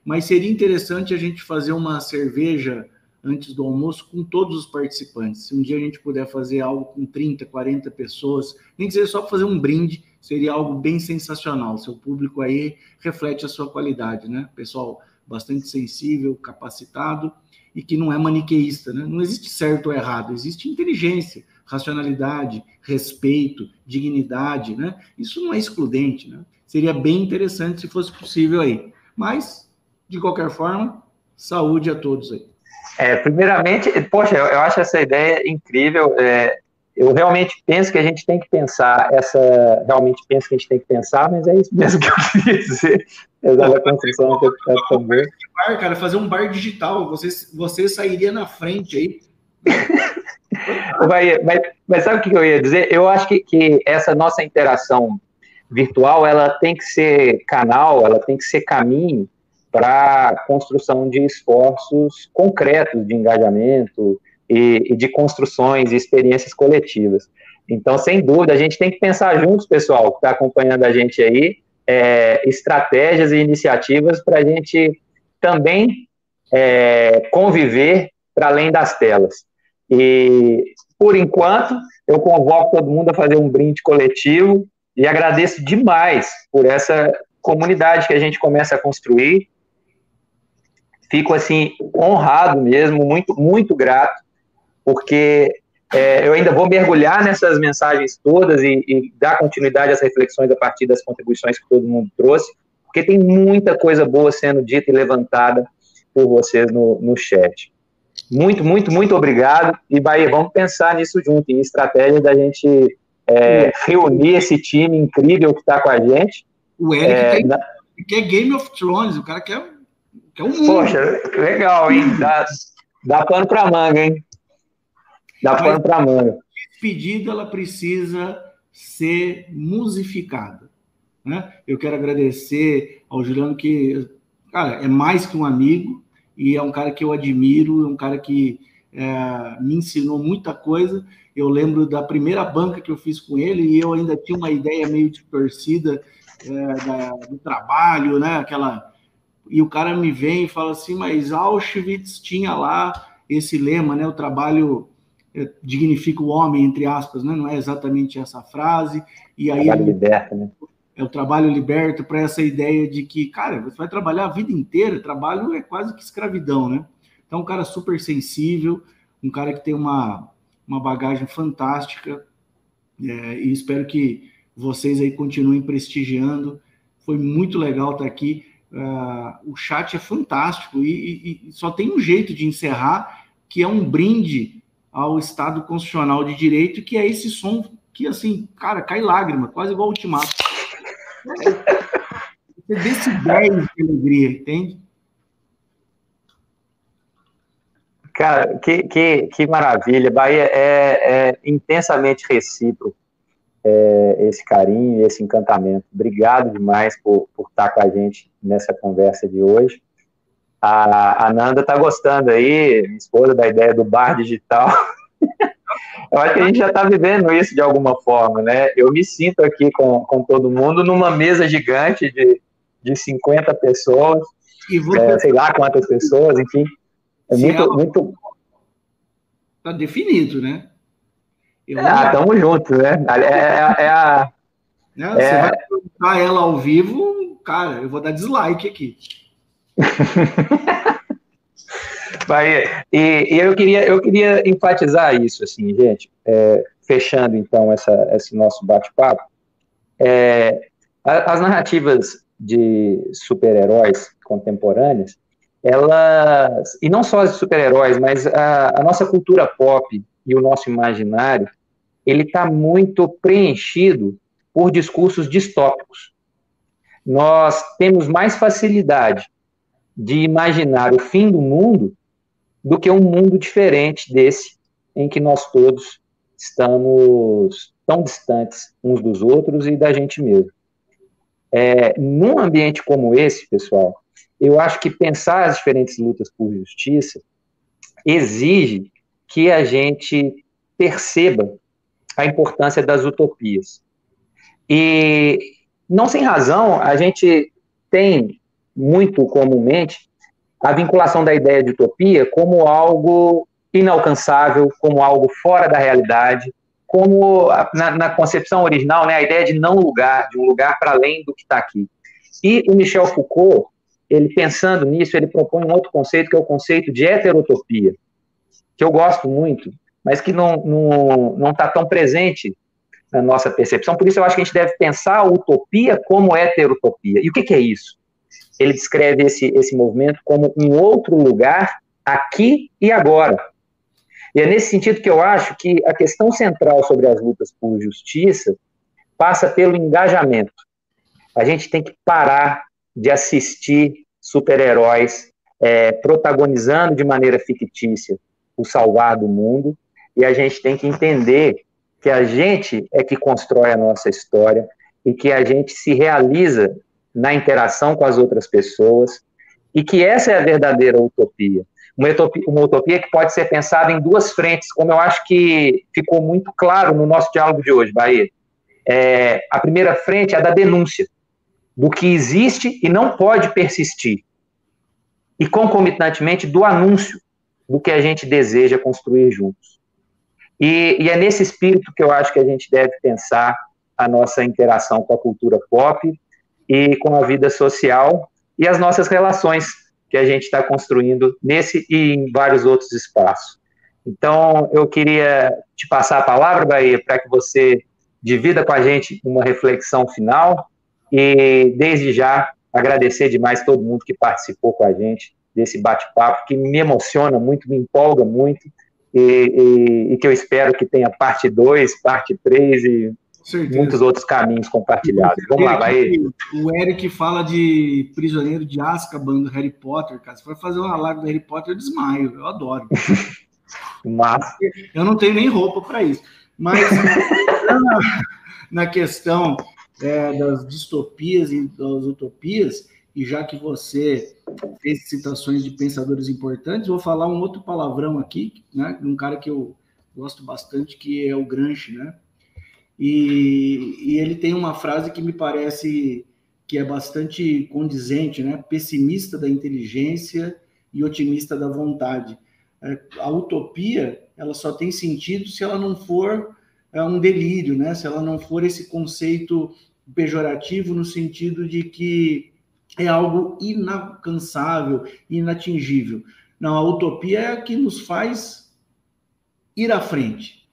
Mas seria interessante a gente fazer uma cerveja antes do almoço com todos os participantes. Se um dia a gente puder fazer algo com 30, 40 pessoas, nem seja só fazer um brinde, seria algo bem sensacional. Seu público aí reflete a sua qualidade, né? Pessoal bastante sensível, capacitado e que não é maniqueísta, né? Não existe certo ou errado, existe inteligência, racionalidade, respeito, dignidade, né? Isso não é excludente, né? Seria bem interessante se fosse possível aí. Mas, de qualquer forma, saúde a todos aí. É, primeiramente, poxa, eu, eu, acho essa ideia incrível. É, eu realmente penso que a gente tem que pensar essa. Realmente penso que a gente tem que pensar, mas é isso mesmo que eu queria dizer. Exato, a construção. Bar, cara, fazer um bar digital, você, você sairia na frente aí. mas, mas, mas, sabe o que eu ia dizer? Eu acho que, que essa nossa interação virtual ela tem que ser canal, ela tem que ser caminho para construção de esforços concretos de engajamento e, e, de construções e experiências coletivas. Então, sem dúvida, a gente tem que pensar juntos, pessoal, que está acompanhando a gente aí, é, estratégias e iniciativas para a gente também é, conviver para além das telas. E, por enquanto, eu convoco todo mundo a fazer um brinde coletivo e agradeço demais por essa comunidade que a gente começa a construir fico assim honrado mesmo, muito muito grato, porque é, eu ainda vou mergulhar nessas mensagens todas e, e, dar continuidade às reflexões a partir das contribuições que todo mundo trouxe, porque tem muita coisa boa sendo dita e levantada por vocês no, no chat. Muito, muito, muito obrigado. E Bahia, vamos pensar nisso junto, em estratégia da gente é, reunir esse time incrível que está com a gente. O Eric é, tem, na... quer Game of Thrones, o cara quer é um Poxa, legal, hein? Dá, dá pano para manga, hein? Dá Mas, pano para manga. Despedida ela precisa ser musificada. Né? Eu quero agradecer ao Juliano, que cara, é mais que um amigo, e é um cara que eu admiro, é um cara que é, me ensinou muita coisa. Eu lembro da primeira banca que eu fiz com ele e eu ainda tinha uma ideia meio de torcida é, da, do trabalho, né? Aquela e o cara me vem e fala assim, mas Auschwitz tinha lá esse lema, né? O trabalho é, dignifica o homem, entre aspas, né? Não é exatamente essa frase. E aí trabalho liberta, né? É o trabalho liberto para essa ideia de que, cara, você vai trabalhar a vida inteira, trabalho é quase que escravidão, né? Então, um cara super sensível, um cara que tem uma, uma bagagem fantástica, é, e espero que vocês aí continuem prestigiando. Foi muito legal estar aqui. Uh, o chat é fantástico e, e, e, só tem um jeito de encerrar, que é um brinde ao Estado Constitucional de Direito, que é esse som que, assim, cara, cai lágrima, quase igual o ultimato. Você desse 10 de alegria, entende? Cara, que, que, que maravilha. Bahia é, é intensamente recíproco é, esse carinho, esse encantamento. Obrigado demais por, por estar com a gente nessa conversa de hoje. A, a Nanda está gostando aí, minha esposa, da ideia do bar digital. Eu acho que a gente já está vivendo isso de alguma forma, né? Eu me sinto aqui com, com todo mundo numa mesa gigante de, de 50 pessoas, você... é, sei lá quantas pessoas, enfim. É muito, muito. Tá definido, né? Eu ah, tamo junto, né? É, é, é a. Né? Você é... vai perguntar ela ao vivo, cara, eu vou dar dislike aqui. vai, e, e, eu, queria, eu queria enfatizar isso, assim, gente, é, fechando então essa, esse nosso bate-papo. É, as narrativas de super-heróis contemporâneas, elas, e não só as super-heróis, mas a, a, nossa cultura pop e o nosso imaginário, ele está muito preenchido por discursos distópicos. Nós temos mais facilidade de imaginar o fim do mundo do que um mundo diferente desse em que nós todos estamos tão distantes uns dos outros e da gente mesmo. É, num ambiente como esse, pessoal, eu acho que pensar as diferentes lutas por justiça exige que a gente perceba a importância das utopias. E não sem razão, a gente tem muito comumente a vinculação da ideia de utopia como algo inalcançável, como algo fora da realidade, como na, na concepção original, né, a ideia de não lugar, de um lugar para além do que está aqui. E o Michel Foucault, ele pensando nisso, ele propõe um outro conceito, que é o conceito de heterotopia, que eu gosto muito, mas que não está não, não tá tão presente na nossa percepção. Por isso, eu acho que a gente deve pensar a utopia como heterotopia. E o que, que é isso? Ele descreve esse, esse movimento como um outro lugar, aqui e agora. E é nesse sentido que eu acho que a questão central sobre as lutas por justiça passa pelo engajamento. A gente tem que parar de assistir super-heróis é, protagonizando de maneira fictícia o salvar do mundo, e a gente tem que entender que a gente é que constrói a nossa história e que a gente se realiza na interação com as outras pessoas e que essa é a verdadeira utopia. Uma utopia, uma utopia que pode ser pensada em duas frentes, como eu acho que ficou muito claro no nosso diálogo de hoje, Bahia. É, a primeira frente é a da denúncia do que existe e não pode persistir, e concomitantemente do anúncio do que a gente deseja construir juntos. E, e, é nesse espírito que eu acho que a gente deve pensar a nossa interação com a cultura pop e com a vida social e as nossas relações que a gente está construindo nesse e em vários outros espaços. Então, eu queria te passar a palavra, Bahia, para que você divida com a gente uma reflexão final e desde já agradecer demais todo mundo que participou com a gente desse bate-papo, que me emociona muito, me empolga muito, e, e, e que eu espero que tenha parte 2, parte 3 e Certeza. muitos outros caminhos compartilhados. Vamos lá, vai. O Eric fala de prisioneiro de Azkaban do Harry Potter, cara. Se for fazer uma live do Harry Potter, eu desmaio. Eu adoro. Mas... Eu não tenho nem roupa para isso. Mas na, na questão é, das distopias e das utopias, e já que você fez citações de pensadores importantes, vou falar um outro palavrão aqui, né, um cara que eu gosto bastante, que é o Gramsci, né? E, e ele tem uma frase que me parece que é bastante condizente, né? Pessimista da inteligência e otimista da vontade. É, a utopia, ela só tem sentido se ela não for é, um delírio, né? Se ela não for esse conceito pejorativo no sentido de que é algo inalcançável, inatingível. Não, a utopia é a que nos faz ir à frente.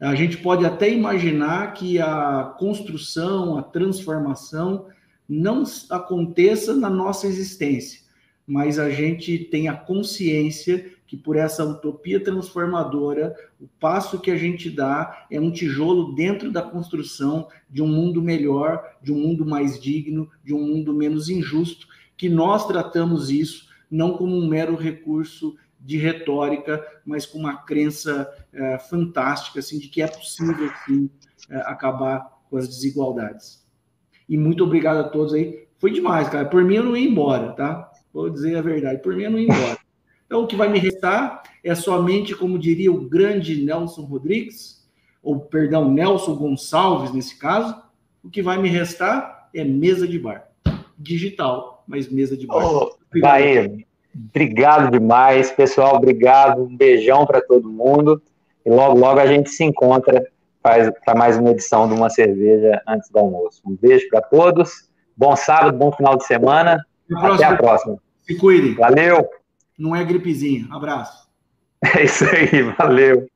A gente pode até imaginar que a construção, a transformação não aconteça na nossa existência, mas a gente tem a consciência que por essa utopia transformadora, o passo que a gente dá é um tijolo dentro da construção de um mundo melhor, de um mundo mais digno, de um mundo menos injusto, que nós tratamos isso não como um mero recurso de retórica, mas com uma crença é, fantástica assim de que é possível sim é, acabar com as desigualdades. E muito obrigado a todos aí. Foi demais, cara. Por mim eu não ia embora, tá? Vou dizer a verdade. Por mim eu não ia embora. Então, o que vai me restar é somente, como diria o grande Nelson Rodrigues, ou, perdão, Nelson Gonçalves, nesse caso, o que vai me restar é mesa de bar. Digital, mas mesa de bar. Oh, Bahia, obrigado demais. Pessoal, obrigado. Um beijão para todo mundo. E logo, logo a gente se encontra para mais uma edição de uma cerveja antes do almoço. Um beijo para todos. Bom sábado, bom final de semana. Até a próxima. Se cuidem. Valeu. Não é gripezinha. Abraço. É isso aí, valeu.